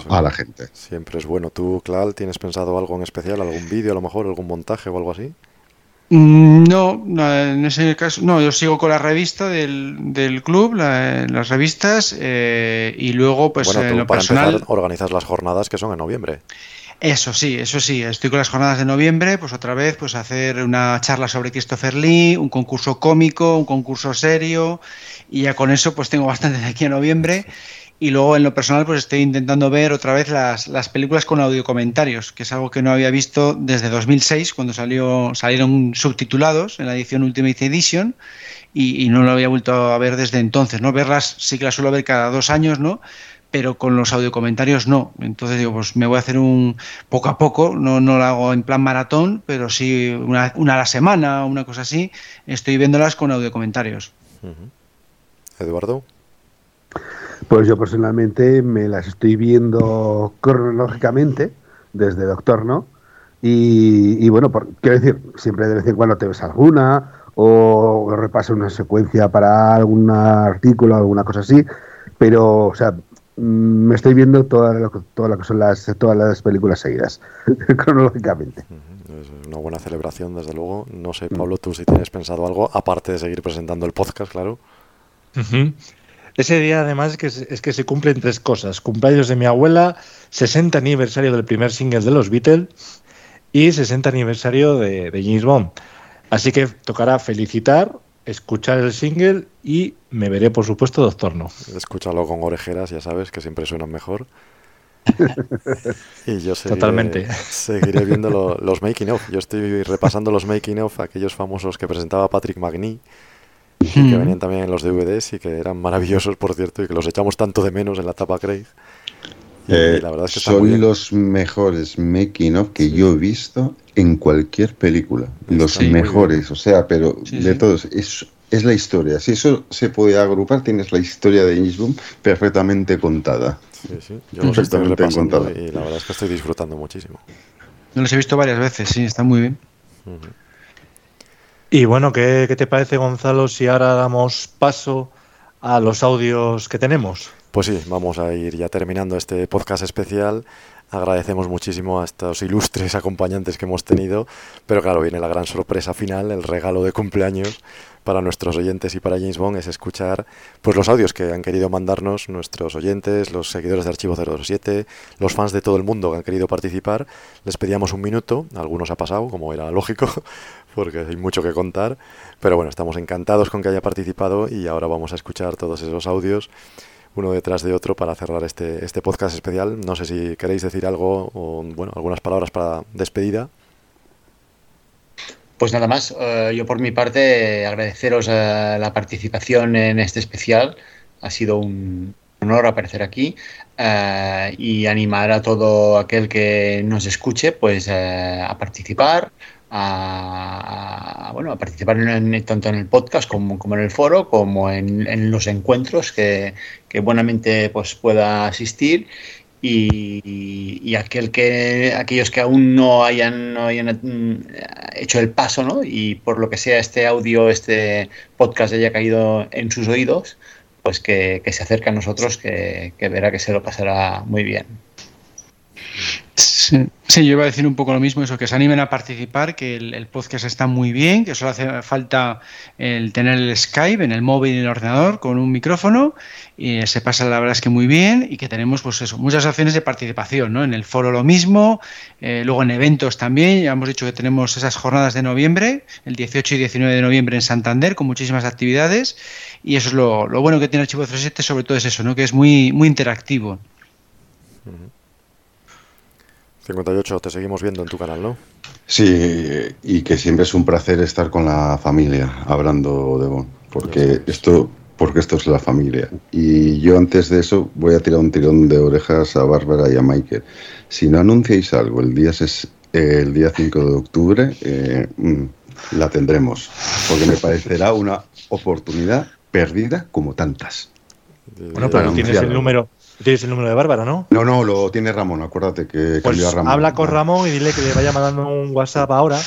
D: a, la gente.
A: Siempre es bueno. ¿Tú, Clal, tienes pensado algo en especial, algún vídeo a lo mejor, algún montaje o algo así?
E: Mm, no, en ese caso, no, yo sigo con la revista del, club, las revistas, eh, y luego, pues en lo personal.
A: organizas las jornadas que son en noviembre.
E: Eso sí, eso sí. Estoy con las jornadas de noviembre, pues otra vez, pues hacer una charla sobre Christopher Lee, un concurso cómico, un concurso serio, y ya con eso pues tengo bastante de aquí a noviembre. Y luego en lo personal pues estoy intentando ver otra vez las, las películas con audio comentarios, que es algo que no había visto desde 2006, cuando salió, salieron subtitulados en la edición Ultimate Edition, y, y no lo había vuelto a ver desde entonces, ¿no? Verlas sí que las suelo ver cada dos años, ¿no? Pero con los audiocomentarios no. Entonces digo, pues me voy a hacer un poco a poco, no, no lo hago en plan maratón, pero sí una, una a la semana o una cosa así, estoy viéndolas con audiocomentarios.
A: Eduardo.
F: Pues yo personalmente me las estoy viendo cronológicamente desde Doctor No. Y, bueno, quiero decir, siempre de vez en cuando te ves alguna o repasas una secuencia para algún artículo, alguna cosa así. Pero, o sea, me estoy viendo todas lo, lo que son las, todas las películas seguidas, cronológicamente.
A: Es una buena celebración, desde luego. No sé, mm. Pablo, tú si tienes pensado algo, aparte de seguir presentando el podcast, claro.
B: Ese día, además, es que, es que se cumplen tres cosas: cumpleaños de mi abuela, 60 aniversario del primer single de los Beatles y 60 aniversario de, de James Bond. Así que tocará felicitar escuchar el single y me veré, por supuesto, Doctor No.
A: Escúchalo con orejeras, ya sabes, que siempre suenan mejor. y yo seguiré,
B: Totalmente.
A: seguiré viendo los making of. Yo estoy repasando los making of, aquellos famosos que presentaba Patrick Magny, que hmm. venían también en los DVDs y que eran maravillosos, por cierto, y que los echamos tanto de menos en la tapa Craig.
D: Eh, la verdad es que son los mejores making of que yo he visto en cualquier película. los mejores, o sea, pero de todos. Es, es la historia. Si eso se puede agrupar, tienes la historia de James perfectamente contada.
A: Sí, sí. Yo los estoy repasando y la verdad es que estoy disfrutando muchísimo.
E: Los he visto varias veces, sí, está muy bien.
B: Y bueno, ¿qué, ¿qué te parece, Gonzalo, si ahora damos paso a los audios que tenemos?
A: Pues sí, vamos a ir ya terminando este podcast especial. Agradecemos muchísimo a estos ilustres acompañantes que hemos tenido, pero claro, viene la gran sorpresa final, el regalo de cumpleaños para nuestros oyentes y para James Bond es escuchar pues los audios que han querido mandarnos nuestros oyentes, los seguidores de Archivo 007, los fans de todo el mundo que han querido participar. Les pedíamos un minuto, algunos ha pasado, como era lógico, porque hay mucho que contar, pero bueno, estamos encantados con que haya participado y ahora vamos a escuchar todos esos audios uno detrás de otro para cerrar este, este podcast especial. No sé si queréis decir algo o bueno, algunas palabras para despedida.
C: Pues nada más, eh, yo por mi parte agradeceros eh, la participación en este especial. Ha sido un honor aparecer aquí eh, y animar a todo aquel que nos escuche pues a participar, a, bueno, a participar en, tanto en el podcast como, como en el foro, como en, los encuentros que, que, buenamente pues, pueda asistir. Y, aquel que, aquellos que aún no hayan, no hayan mm, hecho el paso ¿no? y por lo que sea este audio, este podcast haya caído en sus oídos, pues que, que se acerque a nosotros, que, que verá que se lo pasará muy bien.
E: Sí, sí, yo iba a decir un poco lo mismo, eso, que se animen a participar, que el, podcast está muy bien, que solo hace falta el tener el Skype en el móvil y el ordenador con un micrófono, y se pasa la verdad es que muy bien, y que tenemos pues eso, muchas opciones de participación, ¿no? En el foro lo mismo, eh, luego en eventos también, ya hemos dicho que tenemos esas jornadas de noviembre, el 18 y 19 de noviembre en Santander, con muchísimas actividades, y eso es lo, bueno que tiene Archivo 37, sobre todo es eso, ¿no? Que es muy, muy interactivo.
A: 58, te seguimos viendo en tu canal, ¿no?
D: Sí, y que siempre es un placer estar con la familia hablando de Bon, porque esto, porque esto es la familia. Y yo antes de eso voy a tirar un tirón de orejas a Bárbara y a Michael. Si no anunciáis algo el día, ses, eh, el día 5 de octubre, eh, la tendremos, porque me parecerá una oportunidad perdida como tantas.
B: Bueno, pero tienes el número, Tienes el número de Bárbara, ¿no?
D: No, no, lo tiene Ramón, acuérdate que
B: pues
D: cambió a Ramón.
B: Habla con Ramón y dile que le vaya mandando un WhatsApp ahora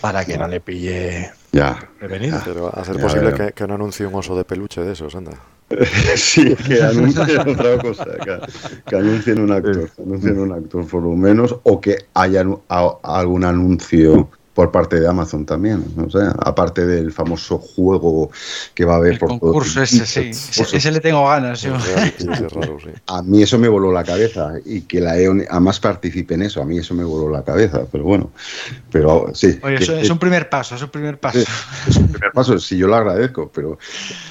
B: para que no le pille
D: ya,
B: prevenido.
A: Pero a ser ya, posible que, que, no anuncie un oso de peluche de esos, anda.
D: sí, que anuncien otra cosa, que, que, anuncien un actor, que anuncien un actor por lo menos, o que haya a, algún anuncio por parte de Amazon también, o sea, aparte del famoso juego que va a haber
E: el
D: por
E: concurso
D: todo.
E: ese, sí, ese, ese, le tengo ganas. Yo.
D: Raro, sí. A mí eso me voló la cabeza y que la EON además participe en eso, a mí eso me voló la cabeza, pero bueno, pero sí.
E: Oye,
D: que,
E: eso es un primer paso, es un primer paso.
D: Es un primer paso, sí, yo lo agradezco, pero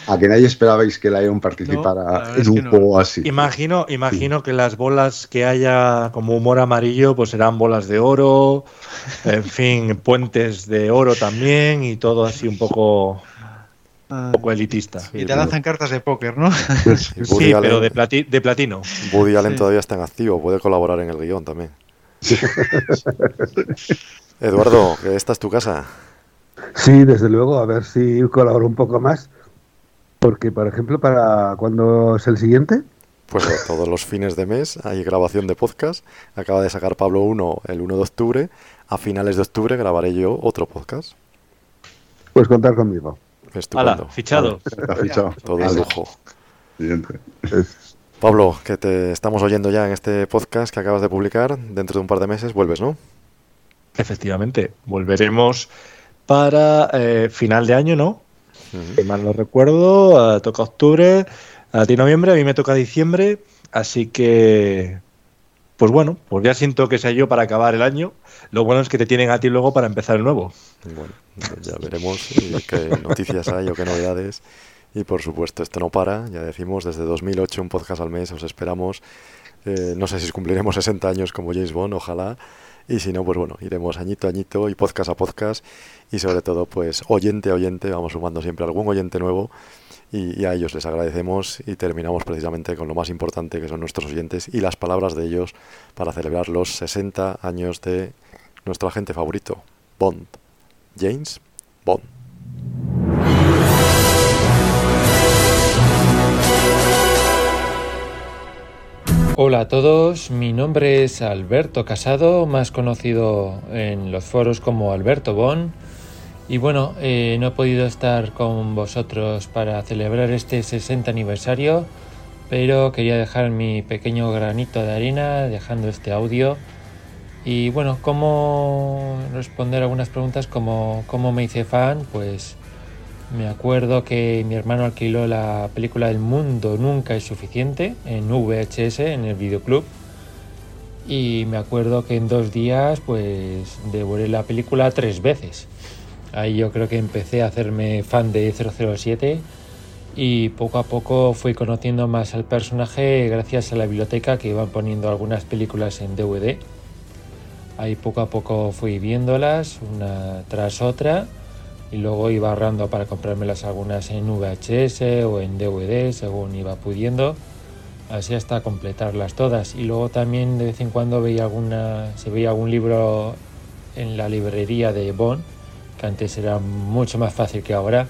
D: a que nadie esperabais que la EON participara no, en un no. juego así.
B: Imagino, imagino sí. que las bolas que haya como humor amarillo, pues serán bolas de oro, en fin, puentes de oro también y todo así un poco un poco elitista.
E: Y te lanzan cartas de póker, ¿no?
B: sí, Allen, pero de, plati de, platino.
A: Woody Allen sí. todavía está en activo, puede colaborar en el guion también. Eduardo, esta es tu casa.
F: Sí, desde luego, a ver si colaboro un poco más. Porque, por ejemplo, para cuando es el siguiente?
A: Pues todos los fines de mes hay grabación de podcast. Acaba de sacar Pablo 1 el 1 de octubre. A finales de octubre grabaré yo otro podcast.
F: Pues contar conmigo.
B: Estupendo. Ala, fichado.
D: Está fichado.
A: Todo el lujo. Siguiente. Pablo, que te estamos oyendo ya en este podcast que acabas de publicar. Dentro de un par de meses vuelves, ¿no?
B: Efectivamente, volveremos para eh, final de año, ¿no? Uh -huh. Si mal no recuerdo, uh, toca octubre, a ti noviembre, a mí me toca diciembre, así que, pues bueno, pues ya siento que sea yo para acabar el año. Lo bueno es que te tienen a ti luego para empezar el nuevo.
A: Bueno, ya veremos qué noticias hay o qué novedades. Y por supuesto, esto no para. Ya decimos, desde 2008 un podcast al mes, os esperamos. Eh, no sé si cumpliremos 60 años como James Bond, ojalá. Y si no, pues bueno, iremos añito a añito y podcast a podcast. Y sobre todo, pues oyente a oyente, vamos sumando siempre algún oyente nuevo. Y, a ellos les agradecemos y terminamos precisamente con lo más importante que son nuestros oyentes y las palabras de ellos para celebrar los 60 años de nuestro agente favorito, Bond, James Bond.
H: Hola a todos, mi nombre es Alberto Casado, más conocido en los foros como Alberto Bon. Y bueno, eh, no he podido estar con vosotros para celebrar este 60 aniversario, pero quería dejar mi pequeño granito de arena dejando este audio. Y bueno, ¿cómo responder algunas preguntas como cómo me hice fan? Pues me acuerdo que mi hermano alquiló la película El mundo nunca es suficiente en VHS, en el videoclub. Y me acuerdo que en dos días pues devoré la película tres veces. Ahí yo creo que empecé a hacerme fan de 007 y poco a poco fui conociendo más al personaje gracias a la biblioteca que iban poniendo algunas películas en DVD. Ahí poco a poco fui viéndolas una tras otra y luego iba ahorrando para comprármelas algunas en VHS o en DVD según iba pudiendo así hasta completarlas todas y luego también de vez en cuando veía alguna se veía algún libro en la librería de Bonn que antes era mucho más fácil que ahora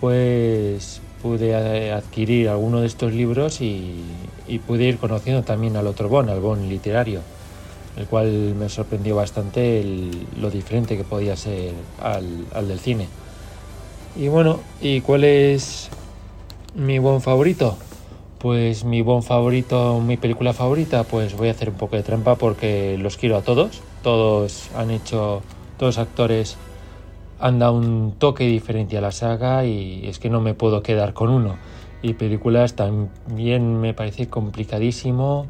H: pues pude adquirir alguno de estos libros y, y pude ir conociendo también al otro Bonn, al Bonn literario el cual me sorprendió bastante el, lo diferente que podía ser al, al, del cine. Y bueno, ¿y cuál es mi buen favorito. Pues mi buen favorito, mi película favorita, pues voy a hacer un poco de trampa porque los quiero a todos. Todos han hecho, todos actores han dado un toque diferente a la saga y es que no me puedo quedar con uno. Y películas también me parece complicadísimo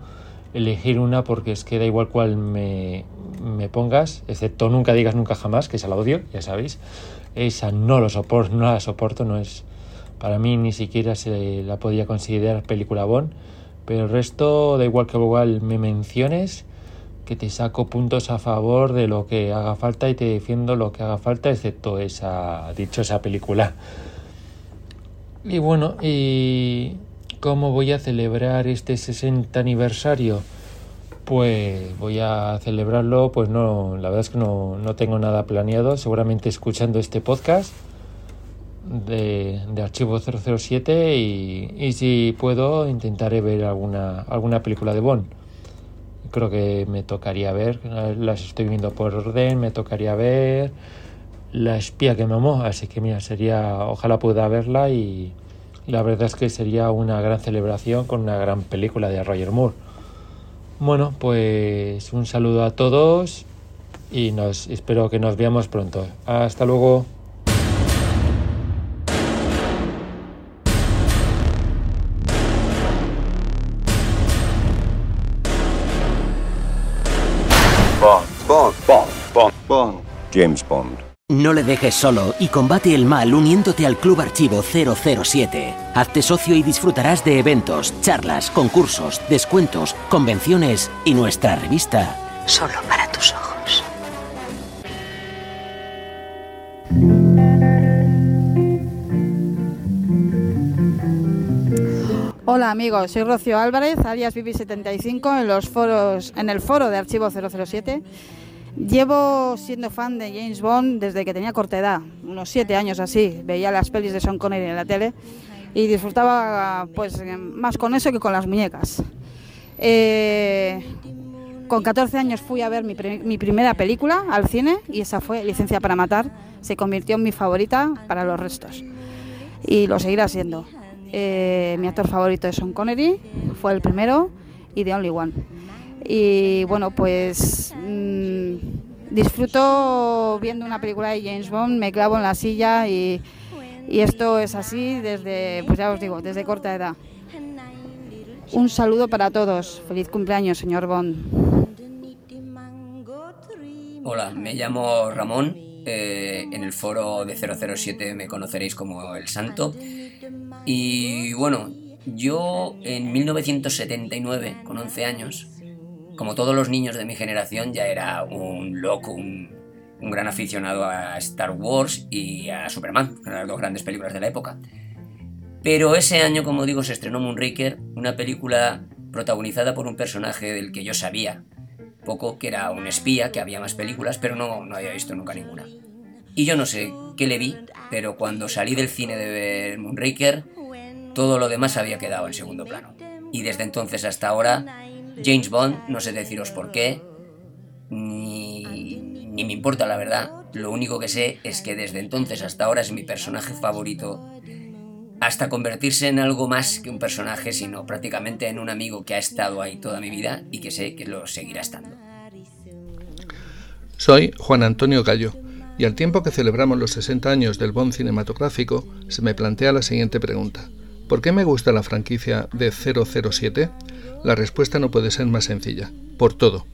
H: elegir una porque es que da igual cuál me, me pongas, excepto nunca digas nunca jamás, que esa la odio, ya sabéis. Esa no lo soporto, no la soporto, no es para mí ni siquiera se la podía considerar película Bond, pero el resto da igual que igual me menciones, que te saco puntos a favor de lo que haga falta y te defiendo lo que haga falta, excepto esa dichosa película. Y bueno, ¿y cómo voy a celebrar este 60 aniversario? Pues voy a celebrarlo, pues no, la verdad es que no, no tengo nada planeado, seguramente escuchando este podcast de, de Archivo 007 y, y, si puedo intentaré ver alguna, alguna película de Bond. Creo que me tocaría ver, las estoy viendo por orden, me tocaría ver La espía que me amó, así que mira, sería, ojalá pueda verla y la verdad es que sería una gran celebración con una gran película de Roger Moore. Bueno, pues un saludo a todos y nos espero que nos veamos pronto. Hasta luego.
I: James Bond. No le dejes solo y combate el mal uniéndote al Club Archivo 007. Hazte socio y disfrutarás de eventos, charlas, concursos, descuentos, convenciones y nuestra revista.
J: Solo para tus ojos.
K: Hola amigos, soy Rocío Álvarez, alias Vivi75 en los foros, en el foro de Archivo 007 Llevo siendo fan de James Bond desde que tenía corta edad, unos siete años así. Veía las pelis de Sean Connery en la tele y disfrutaba pues más con eso que con las muñecas. Eh, con 14 años fui a ver mi, mi, primera película al cine y esa fue Licencia para Matar. Se convirtió en mi favorita para los restos y lo seguirá siendo. Eh, mi actor favorito es Sean Connery, fue el primero y The Only One. Y bueno, pues mmm, disfruto viendo una película de James Bond, me clavo en la silla y, y esto es así desde, pues ya os digo, desde corta edad. Un saludo para todos. Feliz cumpleaños, señor Bond.
L: Hola, me llamo Ramón. Eh, en el foro de 007 me conoceréis como El Santo. Y bueno, yo en 1979, con 11 años, como todos los niños de mi generación, ya era un loco, un, gran aficionado a Star Wars y a Superman, las dos grandes películas de la época. Pero ese año, como digo, se estrenó Moonraker, una película protagonizada por un personaje del que yo sabía poco, que era un espía, que había más películas, pero no, no había visto nunca ninguna. Y yo no sé qué le vi, pero cuando salí del cine de ver Moonraker, todo lo demás había quedado en segundo plano. Y desde entonces hasta ahora James Bond, no sé deciros por qué, ni, me importa la verdad. Lo único que sé es que desde entonces hasta ahora es mi personaje favorito, hasta convertirse en algo más que un personaje, sino prácticamente en un amigo que ha estado ahí toda mi vida y que sé que lo seguirá estando.
M: Soy Juan Antonio Gallo, y al tiempo que celebramos los 60 años del Bond cinematográfico, se me plantea la siguiente pregunta. ¿Por qué me gusta la franquicia de 007? La respuesta no puede ser más sencilla. Por todo.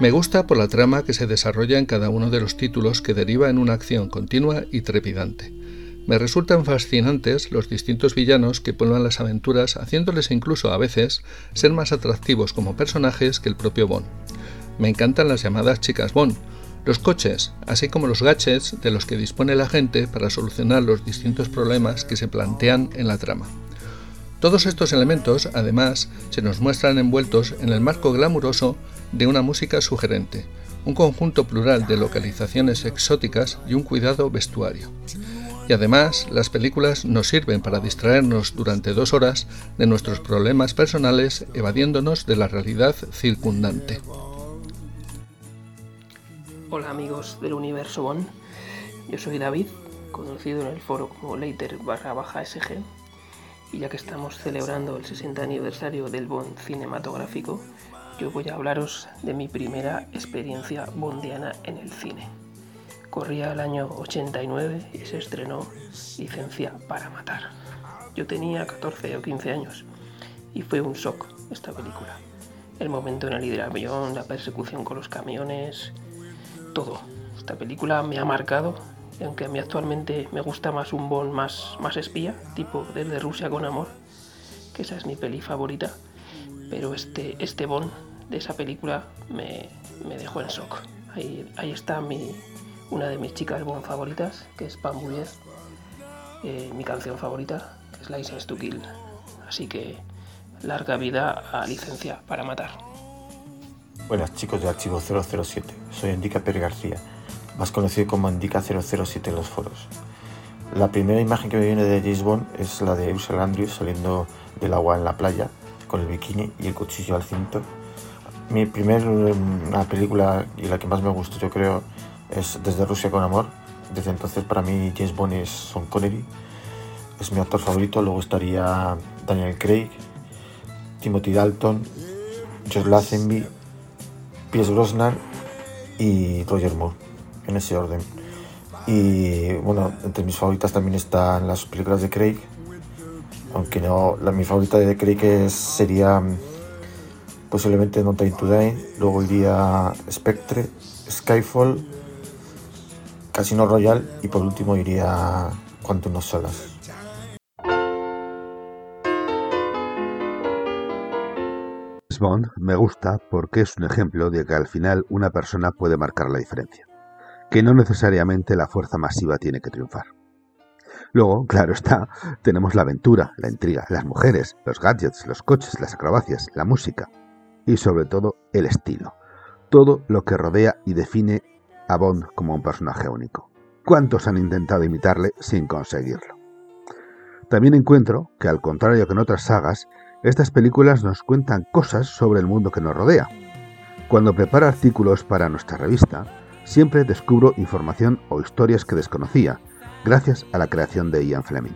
M: Me gusta por la trama que se desarrolla en cada uno de los títulos que deriva en una acción continua y trepidante. Me resultan fascinantes los distintos villanos que pueblan las aventuras, haciéndoles incluso a veces ser más atractivos como personajes que el propio Bond. Me encantan las llamadas chicas Bond, los coches, así como los gadgets de los que dispone la gente para solucionar los distintos problemas que se plantean en la trama. Todos estos elementos, además, se nos muestran envueltos en el marco glamuroso de una música sugerente, un conjunto plural de localizaciones exóticas y un cuidado vestuario. Y además, las películas nos sirven para distraernos durante dos horas de nuestros problemas personales, evadiéndonos de la realidad circundante.
N: Hola amigos del universo Bon, yo soy David, conocido en el foro como Later barra SG Y ya que estamos celebrando el 60 aniversario del Bond cinematográfico, yo voy a hablaros de mi primera experiencia bondiana en el cine. Corría el año 89 y se estrenó Licencia para Matar. Yo tenía 14 o 15 años y fue un shock esta película. El momento en el hidroavión, la persecución con los camiones, todo. Esta película me ha marcado aunque a mí actualmente me gusta más un Bond más, más espía, tipo Desde Rusia con Amor, que esa es mi peli favorita, pero este, este Bond de esa película me, dejó en shock. Ahí, ahí está mi, una de mis chicas Bond favoritas, que es Pam eh, mi canción favorita, que es License to Kill. Así que larga vida a licencia para matar.
O: Buenas chicos de Archivo 007, soy Indica Pérez García más conocido como Indica 007 en los foros. La primera imagen que me viene de James Bond es la de Ursula Andrews saliendo del agua en la playa con el bikini y el cuchillo al cinto. Mi primera mm, película y la que más me gustó yo creo es Desde Rusia con Amor. Desde entonces para mí James Bond es Sean Connery, es mi actor favorito. Luego estaría Daniel Craig, Timothy Dalton, George Lazenby, Pierce Brosnan y Roger Moore en ese orden. Y bueno, entre mis favoritas también están las películas de Craig, aunque no, la, mi favorita de Craig sería mm, posiblemente No Time to Die, luego iría Spectre, Skyfall, Casino Royale y por último iría Quantum of Solace.
F: Bond me gusta porque es un ejemplo de que al final una persona puede marcar la diferencia que no necesariamente la fuerza masiva tiene que triunfar. Luego, claro está, tenemos la aventura, la intriga, las mujeres, los gadgets, los coches, las acrobacias, la música y sobre todo el estilo. Todo lo que rodea y define a Bond como un personaje único. ¿Cuántos han intentado imitarle sin conseguirlo? También encuentro que, al contrario que en otras sagas, estas películas nos cuentan cosas sobre el mundo que nos rodea. Cuando preparo artículos para nuestra revista, siempre descubro información o historias que desconocía, gracias a la creación de Ian Fleming.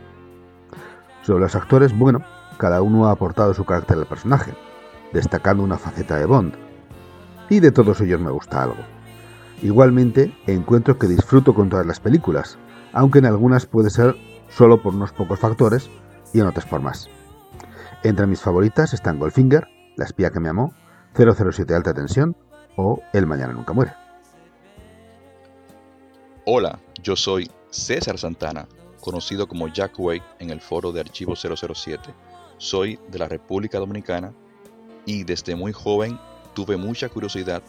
F: Sobre los actores, bueno, cada uno ha aportado su carácter al personaje, destacando una faceta de Bond. Y de todos ellos me gusta algo. Igualmente, encuentro que disfruto con todas las películas, aunque en algunas puede ser solo por unos pocos factores y en otras por más. Entre mis favoritas están Goldfinger, La espía que me amó, 007 Alta Tensión o El Mañana Nunca Muere.
P: Hola, yo soy César Santana, conocido como Jack Wade en el foro de Archivo 007. Soy de la República Dominicana y desde muy joven tuve mucha curiosidad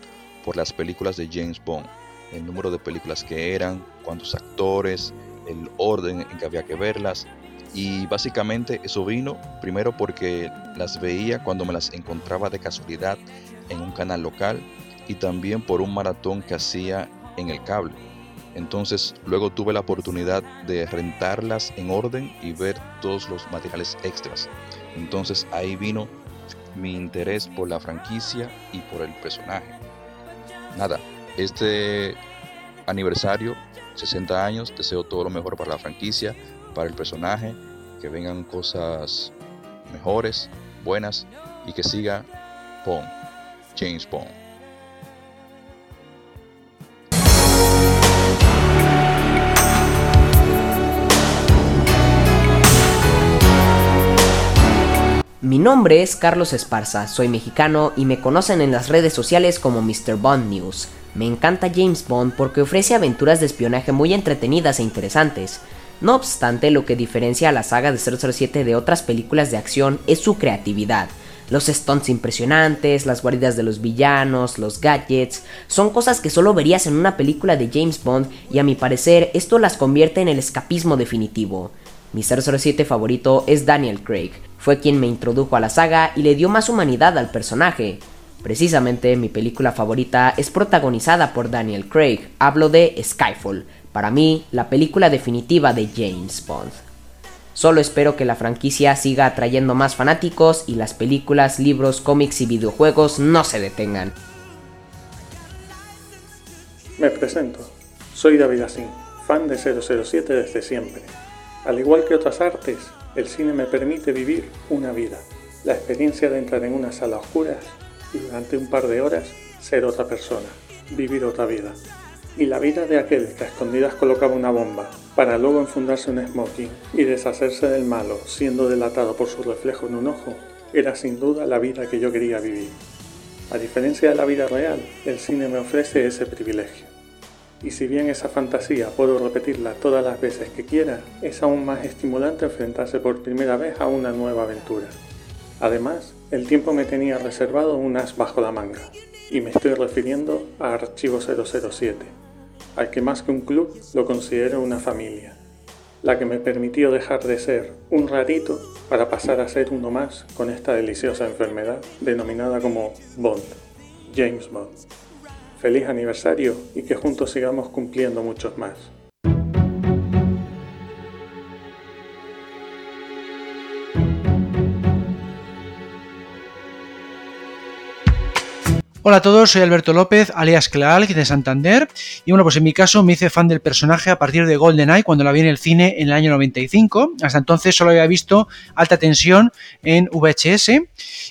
P: por las películas de James Bond, el número de películas que eran, cuántos actores, el orden en que había que verlas y básicamente eso vino primero porque las veía cuando me las encontraba de casualidad en un canal local y también por un maratón que hacía en el cable. Entonces luego tuve la oportunidad de rentarlas en orden y ver todos los materiales extras. Entonces ahí vino mi interés por la franquicia y por el personaje. Nada, este aniversario, 60 años, deseo todo lo mejor para la franquicia, para el personaje, que vengan cosas mejores, buenas y que siga Bond, James Bond.
Q: Mi nombre es Carlos Esparza, soy mexicano y me conocen en las redes sociales como Mr. Bond News. Me encanta James Bond porque ofrece aventuras de espionaje muy entretenidas e interesantes. No obstante, lo que diferencia a la saga de 007 de otras películas de acción es su creatividad. Los stunts impresionantes, las guaridas de los villanos, los gadgets, son cosas que solo verías en una película de James Bond y a mi parecer esto las convierte en el escapismo definitivo. Mi 007 favorito es Daniel Craig, fue quien me introdujo a la saga y le dio más humanidad al personaje. Precisamente mi película favorita es protagonizada por Daniel Craig, hablo de Skyfall, para mí la película definitiva de James Bond. Solo espero que la franquicia siga atrayendo más fanáticos y las películas, libros, cómics y videojuegos no se detengan.
R: Me presento. Soy David Asín, fan de 007 desde siempre. Al igual que otras artes, El cine me permite vivir una vida, la experiencia de entrar en una sala oscura y durante un par de horas ser otra persona, vivir otra vida. Y la vida de aquel que a escondidas colocaba una bomba para luego enfundarse un smoking y deshacerse del malo siendo delatado por su reflejo en un ojo, era sin duda la vida que yo quería vivir. A diferencia de la vida real, el cine me ofrece ese privilegio. Y si bien esa fantasía puedo repetirla todas las veces que quiera, es aún más estimulante enfrentarse por primera vez a una nueva aventura. Además, el tiempo me tenía reservado un as bajo la manga, y me estoy refiriendo a Archivo 007, al que más que un club lo considero una familia, la que me permitió dejar de ser un rarito para pasar a ser uno más con esta deliciosa enfermedad denominada como Bond, James Bond. Feliz aniversario y que juntos sigamos cumpliendo muchos más.
E: Hola a todos, soy Alberto López, alias Clark de Santander. Y bueno, pues en mi caso me hice fan del personaje a partir de GoldenEye cuando la vi en el cine en el año 95. Hasta entonces solo había visto alta tensión en VHS.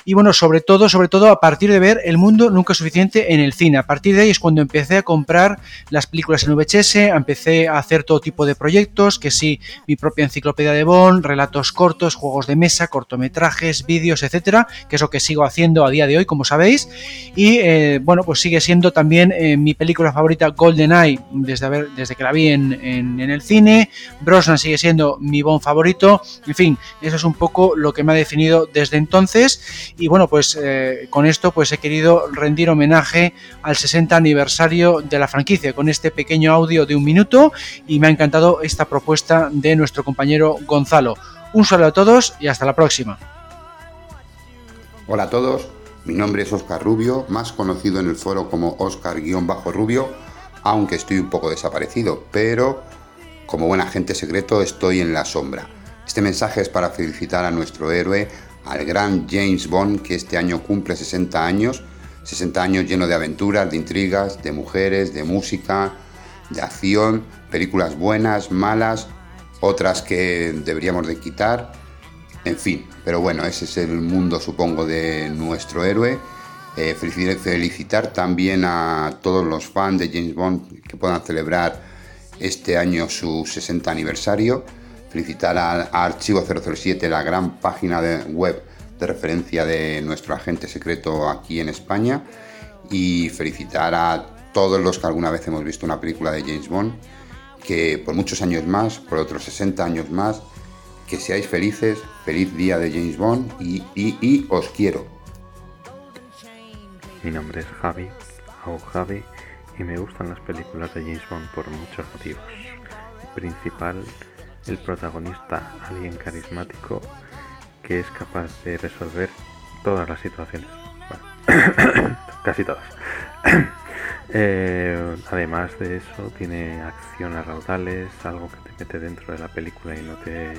E: Y bueno, sobre todo, sobre todo a partir de ver El Mundo Nunca es Suficiente en el cine. A partir de ahí es cuando empecé a comprar las películas en VHS, empecé a hacer todo tipo de proyectos, que sí, mi propia enciclopedia de Bond, relatos cortos, juegos de mesa, cortometrajes, vídeos, etcétera, que es lo que sigo haciendo a día de hoy, como sabéis. Y eh, bueno, pues sigue siendo también eh, mi película favorita GoldenEye desde, desde que la vi en, el cine. Brosnan sigue siendo mi Bond favorito. En fin, eso es un poco lo que me ha definido desde entonces. Y bueno, pues eh, con esto pues he querido rendir homenaje al 60 aniversario de la franquicia con este pequeño audio de un minuto y me ha encantado esta propuesta de nuestro compañero Gonzalo. Un saludo a todos y hasta la próxima.
S: Hola a todos, mi nombre es Oscar Rubio, más conocido en el foro como Oscar-Rubio, aunque estoy un poco desaparecido, pero como buen agente secreto estoy en la sombra. Este mensaje es para felicitar a nuestro héroe, al gran James Bond, que este año cumple 60 años, 60 años lleno de aventuras, de intrigas, de mujeres, de música, de acción, películas buenas, malas, otras que deberíamos de quitar en fin, pero bueno, ese es el mundo, supongo, de nuestro héroe. Eh, felicitar también a todos los fans de James Bond que puedan celebrar este año su 60 aniversario. Felicitar a, Archivo 007, la gran página de web de referencia de nuestro agente secreto aquí en España. Y felicitar a todos los que alguna vez hemos visto una película de James Bond, que por muchos años más, por otros 60 años más, que seáis felices, feliz día de James Bond y, y, os quiero.
T: Mi nombre es Javi, o Javi, y me gustan las películas de James Bond por muchos motivos. principal, el protagonista, alguien carismático que es capaz de resolver todas las situaciones. casi todas. Eh, además de eso, tiene acción a raudales, algo que mete dentro de la película y no te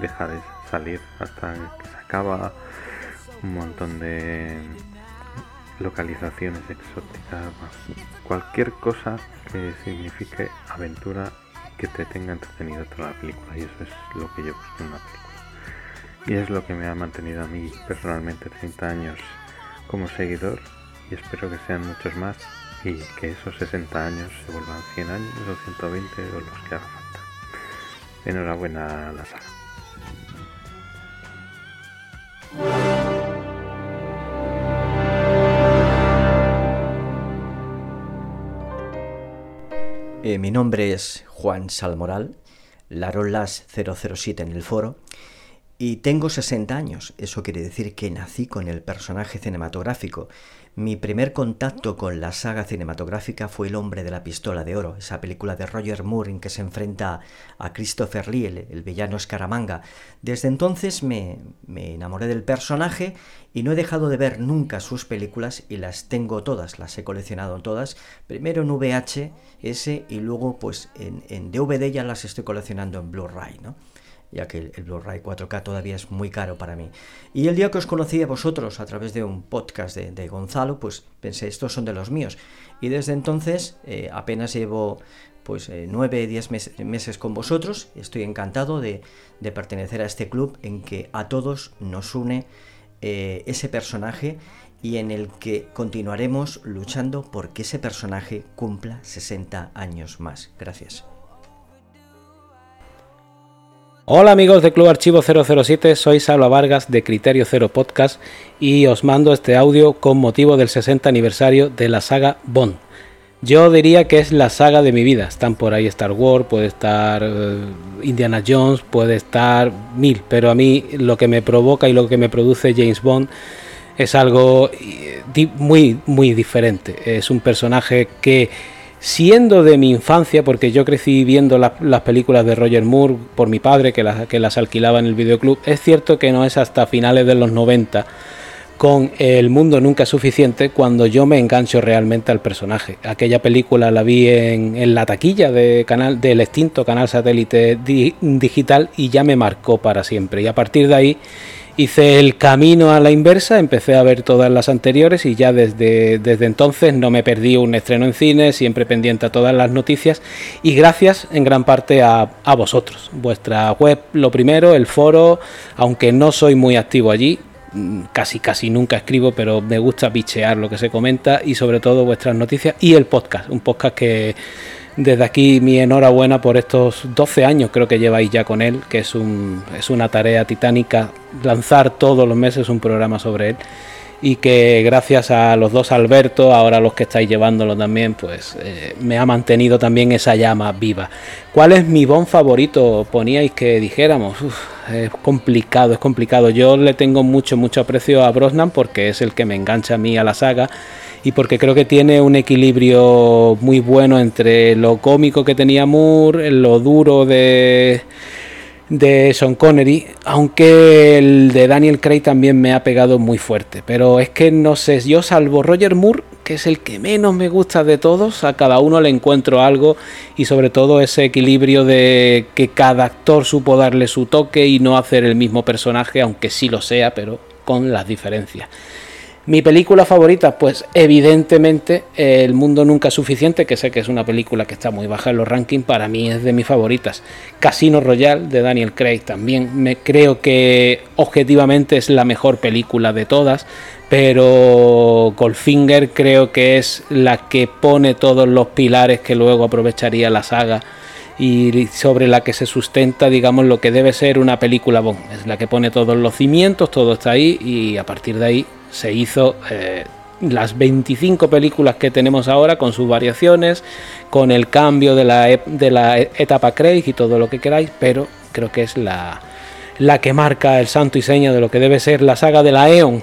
T: deja de salir hasta que se acaba. Un montón de localizaciones exóticas, cualquier cosa que signifique aventura que te tenga entretenido toda la película. Y eso es lo que yo busco en una película. Y es lo que me ha mantenido a mí personalmente 30 años como seguidor y espero que sean muchos más y que esos 60 años se vuelvan 100 años o 120 o los que haga falta. Enhorabuena saga.
U: Eh, mi nombre es Juan Salmoral, Larolas 007 en el foro, y tengo 60 años. Eso quiere decir que nací con el personaje cinematográfico mi primer contacto con la saga cinematográfica fue El hombre de la pistola de oro, esa película de Roger Moore en que se enfrenta a Christopher Lee, el, villano Escaramanga. Desde entonces me, me, enamoré del personaje y no he dejado de ver nunca sus películas y las tengo todas, las he coleccionado todas, primero en VHS y luego pues en, en DVD ya las estoy coleccionando en Blu-ray, ¿no? Ya que el, Blu-ray 4K todavía es muy caro para mí. Y el día que os conocí a vosotros a través de un podcast de, Gonzalo, pues pensé, estos son de los míos. Y desde entonces eh, apenas llevo pues eh, nueve, diez meses, con vosotros. Estoy encantado de, pertenecer a este club en que a todos nos une eh, ese personaje y en el que continuaremos luchando por que ese personaje cumpla 60 años más. Gracias.
V: Hola amigos de Club Archivo 007, soy Salva Vargas de Criterio Cero Podcast y os mando este audio con motivo del 60 aniversario de la saga Bond. Yo diría que es la saga de mi vida. Están por ahí Star Wars, puede estar eh, Indiana Jones, puede estar mil, pero a mí lo que me provoca y lo que me produce James Bond es algo eh, muy, muy diferente. Es un personaje que, siendo de mi infancia, porque yo crecí viendo las películas de Roger Moore por mi padre, que las, que las alquilaba en el videoclub, es cierto que no es hasta finales de los 90 con El mundo nunca es suficiente cuando yo me engancho realmente al personaje. Aquella película la vi en, la taquilla de canal, del extinto canal satélite digital y ya me marcó para siempre. Y a partir de ahí Hice el camino a la inversa, empecé a ver todas las anteriores y ya desde, desde entonces no me perdí un estreno en cine, siempre pendiente a todas las noticias y gracias en gran parte a, a vosotros. Vuestra web, lo primero, el foro, aunque no soy muy activo allí, mm, casi casi nunca escribo, pero me gusta bichear lo que se comenta y sobre todo vuestras noticias y el podcast, un podcast que desde aquí mi enhorabuena por estos 12 años creo que lleváis ya con él, que es, un, es una tarea titánica lanzar todos los meses un programa sobre él y que gracias a los dos Alberto, ahora los que estáis llevándolo también, pues eh, me ha mantenido también esa llama viva. ¿Cuál es mi bon favorito? Poníais que dijéramos. es complicado, es complicado. Yo le tengo mucho, mucho aprecio a Brosnan porque es el que me engancha a mí a la saga y porque creo que tiene un equilibrio muy bueno entre lo cómico que tenía Moore, lo duro de, de Sean Connery, aunque el de Daniel Craig también me ha pegado muy fuerte. Pero es que no sé, yo salvo Roger Moore, que es el que menos me gusta de todos, a cada uno le encuentro algo y sobre todo ese equilibrio de que cada actor supo darle su toque y no hacer el mismo personaje, aunque sí lo sea, pero con las diferencias. Mi película favorita, pues evidentemente El mundo nunca es suficiente, que sé que es una película que está muy baja en los rankings, para mí es de mis favoritas. Casino Royale de Daniel Craig también, me creo que objetivamente es la mejor película de todas, pero Goldfinger creo que es la que pone todos los pilares que luego aprovecharía la saga y sobre la que se sustenta, digamos, lo que debe ser una película Bond. Es la que pone todos los cimientos, todo está ahí y a partir de ahí se hizo eh, las 25 películas que tenemos ahora con sus variaciones, con el cambio de la, de la etapa Craig y todo lo que queráis, pero creo que es la, la que marca el santo y seña de lo que debe ser la saga de la Eon.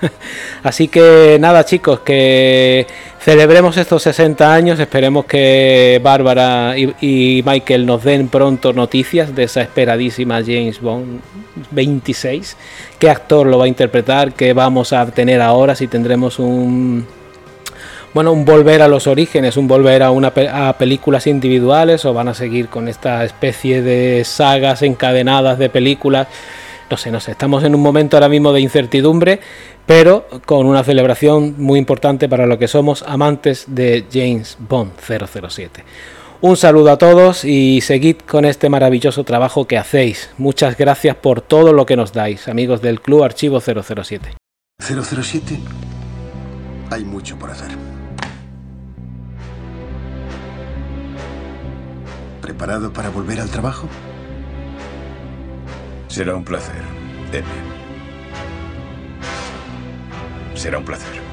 V: Así que nada chicos, que celebremos estos 60 años, esperemos que Bárbara y, Michael nos den pronto noticias de esa esperadísima James Bond 26, qué actor lo va a interpretar, qué vamos a tener ahora, si tendremos un... Bueno, un volver a los orígenes, un volver a, una, a películas individuales o van a seguir con esta especie de sagas encadenadas de películas no sé, no sé, estamos en un momento ahora mismo de incertidumbre, pero con una celebración muy importante para lo que somos amantes de James Bond 007. Un saludo a todos y seguid con este maravilloso trabajo que hacéis. Muchas gracias por todo lo que nos dais, amigos del Club Archivo 007.
W: 007, hay mucho por hacer. ¿Preparado para volver al trabajo?
X: Será un placer, Será un placer.